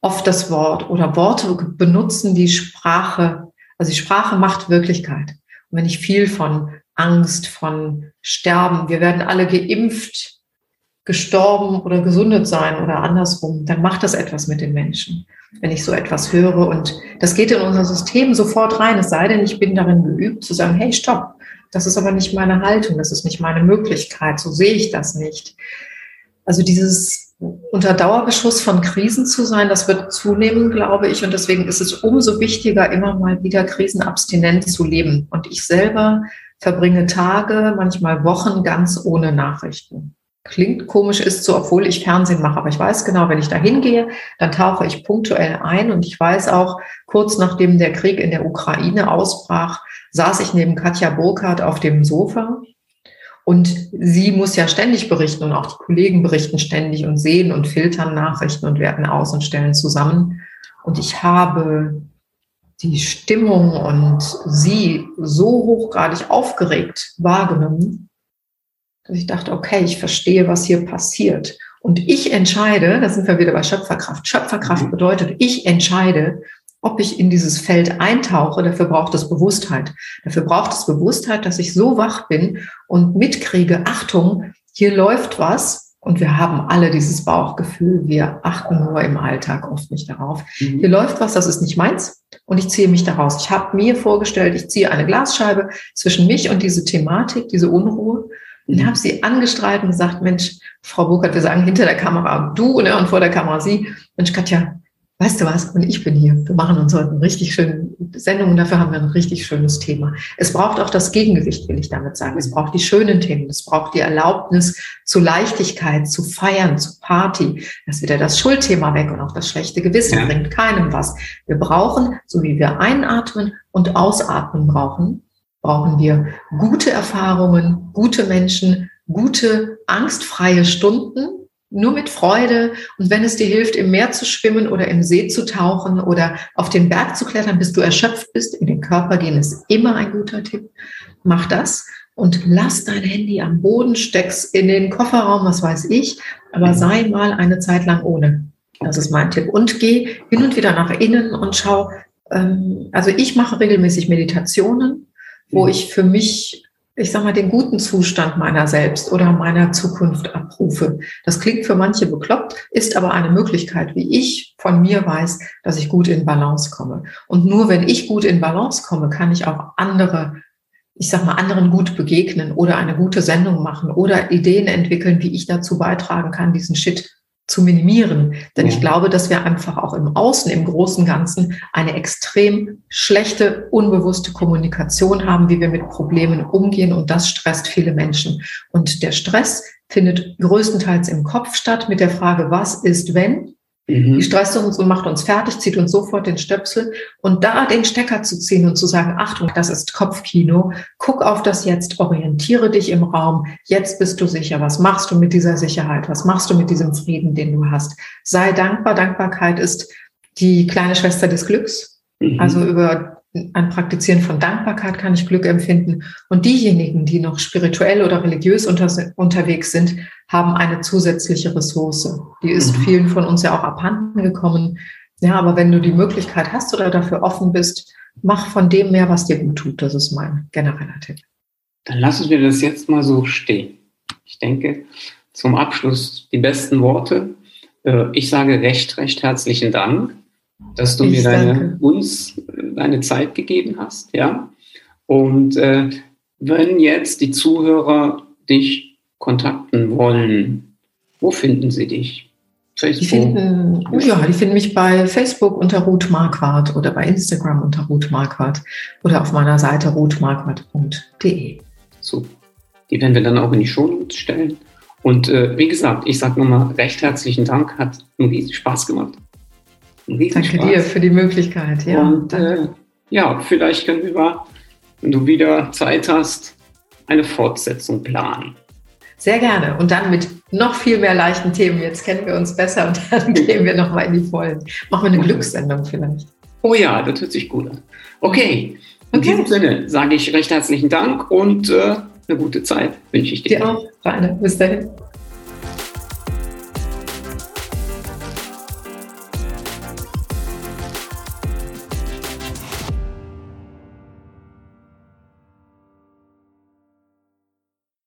S2: oft das Wort oder Worte benutzen, die Sprache, also die Sprache macht Wirklichkeit. Und wenn ich viel von Angst, von Sterben, wir werden alle geimpft, gestorben oder gesundet sein oder andersrum, dann macht das etwas mit den Menschen wenn ich so etwas höre. Und das geht in unser System sofort rein, es sei denn, ich bin darin geübt zu sagen, hey, stopp, das ist aber nicht meine Haltung, das ist nicht meine Möglichkeit, so sehe ich das nicht. Also dieses unter Dauerbeschuss von Krisen zu sein, das wird zunehmen, glaube ich. Und deswegen ist es umso wichtiger, immer mal wieder krisenabstinent zu leben. Und ich selber verbringe Tage, manchmal Wochen ganz ohne Nachrichten klingt komisch, ist so, obwohl ich Fernsehen mache. Aber ich weiß genau, wenn ich da hingehe, dann tauche ich punktuell ein. Und ich weiß auch, kurz nachdem der Krieg in der Ukraine ausbrach, saß ich neben Katja Burkhardt auf dem Sofa. Und sie muss ja ständig berichten und auch die Kollegen berichten ständig und sehen und filtern Nachrichten und werten aus und stellen zusammen. Und ich habe die Stimmung und sie so hochgradig aufgeregt wahrgenommen, dass ich dachte, okay, ich verstehe, was hier passiert. Und ich entscheide, da sind wir wieder bei Schöpferkraft. Schöpferkraft mhm. bedeutet, ich entscheide, ob ich in dieses Feld eintauche. Dafür braucht es Bewusstheit. Dafür braucht es Bewusstheit, dass ich so wach bin und mitkriege, Achtung, hier läuft was. Und wir haben alle dieses Bauchgefühl. Wir achten nur im Alltag oft nicht darauf. Mhm. Hier läuft was, das ist nicht meins. Und ich ziehe mich daraus. Ich habe mir vorgestellt, ich ziehe eine Glasscheibe zwischen mich und diese Thematik, diese Unruhe und habe sie angestrahlt und gesagt, Mensch, Frau Burkhardt, wir sagen hinter der Kamera du ne, und vor der Kamera sie. Mensch, Katja, weißt du was? Und ich bin hier. Wir machen uns heute eine richtig schöne Sendung und dafür haben wir ein richtig schönes Thema. Es braucht auch das Gegengewicht, will ich damit sagen. Es braucht die schönen Themen. Es braucht die Erlaubnis zu Leichtigkeit, zu feiern, zu Party. Das ist wieder das Schuldthema weg und auch das schlechte Gewissen ja. bringt keinem was. Wir brauchen, so wie wir einatmen und ausatmen brauchen, brauchen wir gute Erfahrungen, gute Menschen, gute angstfreie Stunden, nur mit Freude. Und wenn es dir hilft, im Meer zu schwimmen oder im See zu tauchen oder auf den Berg zu klettern, bis du erschöpft bist, in den Körper gehen ist immer ein guter Tipp. Mach das und lass dein Handy am Boden, steck's in den Kofferraum, was weiß ich, aber sei mal eine Zeit lang ohne. Das ist mein Tipp. Und geh hin und wieder nach innen und schau. Ähm, also ich mache regelmäßig Meditationen wo ich für mich, ich sag mal, den guten Zustand meiner selbst oder meiner Zukunft abrufe. Das klingt für manche bekloppt, ist aber eine Möglichkeit, wie ich von mir weiß, dass ich gut in Balance komme. Und nur wenn ich gut in Balance komme, kann ich auch andere ich sag mal, anderen gut begegnen oder eine gute Sendung machen oder Ideen entwickeln, wie ich dazu beitragen kann, diesen Shit zu minimieren. Denn ich glaube, dass wir einfach auch im Außen, im großen Ganzen eine extrem schlechte, unbewusste Kommunikation haben, wie wir mit Problemen umgehen. Und das stresst viele Menschen. Und der Stress findet größtenteils im Kopf statt mit der Frage, was ist, wenn? Mhm. Die stresst uns und macht uns fertig, zieht uns sofort den Stöpsel. Und da den Stecker zu ziehen und zu sagen, Achtung, das ist Kopfkino, guck auf das Jetzt, orientiere dich im Raum, jetzt bist du sicher. Was machst du mit dieser Sicherheit? Was machst du mit diesem Frieden, den du hast? Sei dankbar. Dankbarkeit ist die kleine Schwester des Glücks. Mhm. Also über ein Praktizieren von Dankbarkeit kann ich Glück empfinden. Und diejenigen, die noch spirituell oder religiös unter, unterwegs sind, haben eine zusätzliche Ressource. Die ist mhm. vielen von uns ja auch abhanden gekommen. Ja, aber wenn du die Möglichkeit hast oder dafür offen bist, mach von dem mehr, was dir gut tut. Das ist mein genereller Tipp.
S1: Dann lassen wir das jetzt mal so stehen. Ich denke, zum Abschluss die besten Worte. Äh, ich sage recht, recht herzlichen Dank dass du ich mir deine, uns deine Zeit gegeben hast. Ja? Und äh, wenn jetzt die Zuhörer dich kontakten wollen, wo finden sie dich?
S2: Facebook? Die finden, ja, die finden mich bei Facebook unter Ruth Marquardt oder bei Instagram unter Ruth Marquardt oder auf meiner Seite ruthmarquardt.de.
S1: Super. Die werden wir dann auch in die Shownotes stellen. Und äh, wie gesagt, ich sage nochmal recht herzlichen Dank, hat einen riesen Spaß gemacht.
S2: Danke dir für die Möglichkeit. Ja,
S1: Und äh, ja, vielleicht können wir, wenn du wieder Zeit hast, eine Fortsetzung planen.
S2: Sehr gerne. Und dann mit noch viel mehr leichten Themen. Jetzt kennen wir uns besser und dann gehen wir nochmal in die Vollen. Machen wir eine Glückssendung vielleicht.
S1: Oh ja, das hört sich gut an. Okay, in okay. diesem Sinne sage ich recht herzlichen Dank und äh, eine gute Zeit wünsche ich dir.
S2: Dir auch, Rainer. Bis dahin.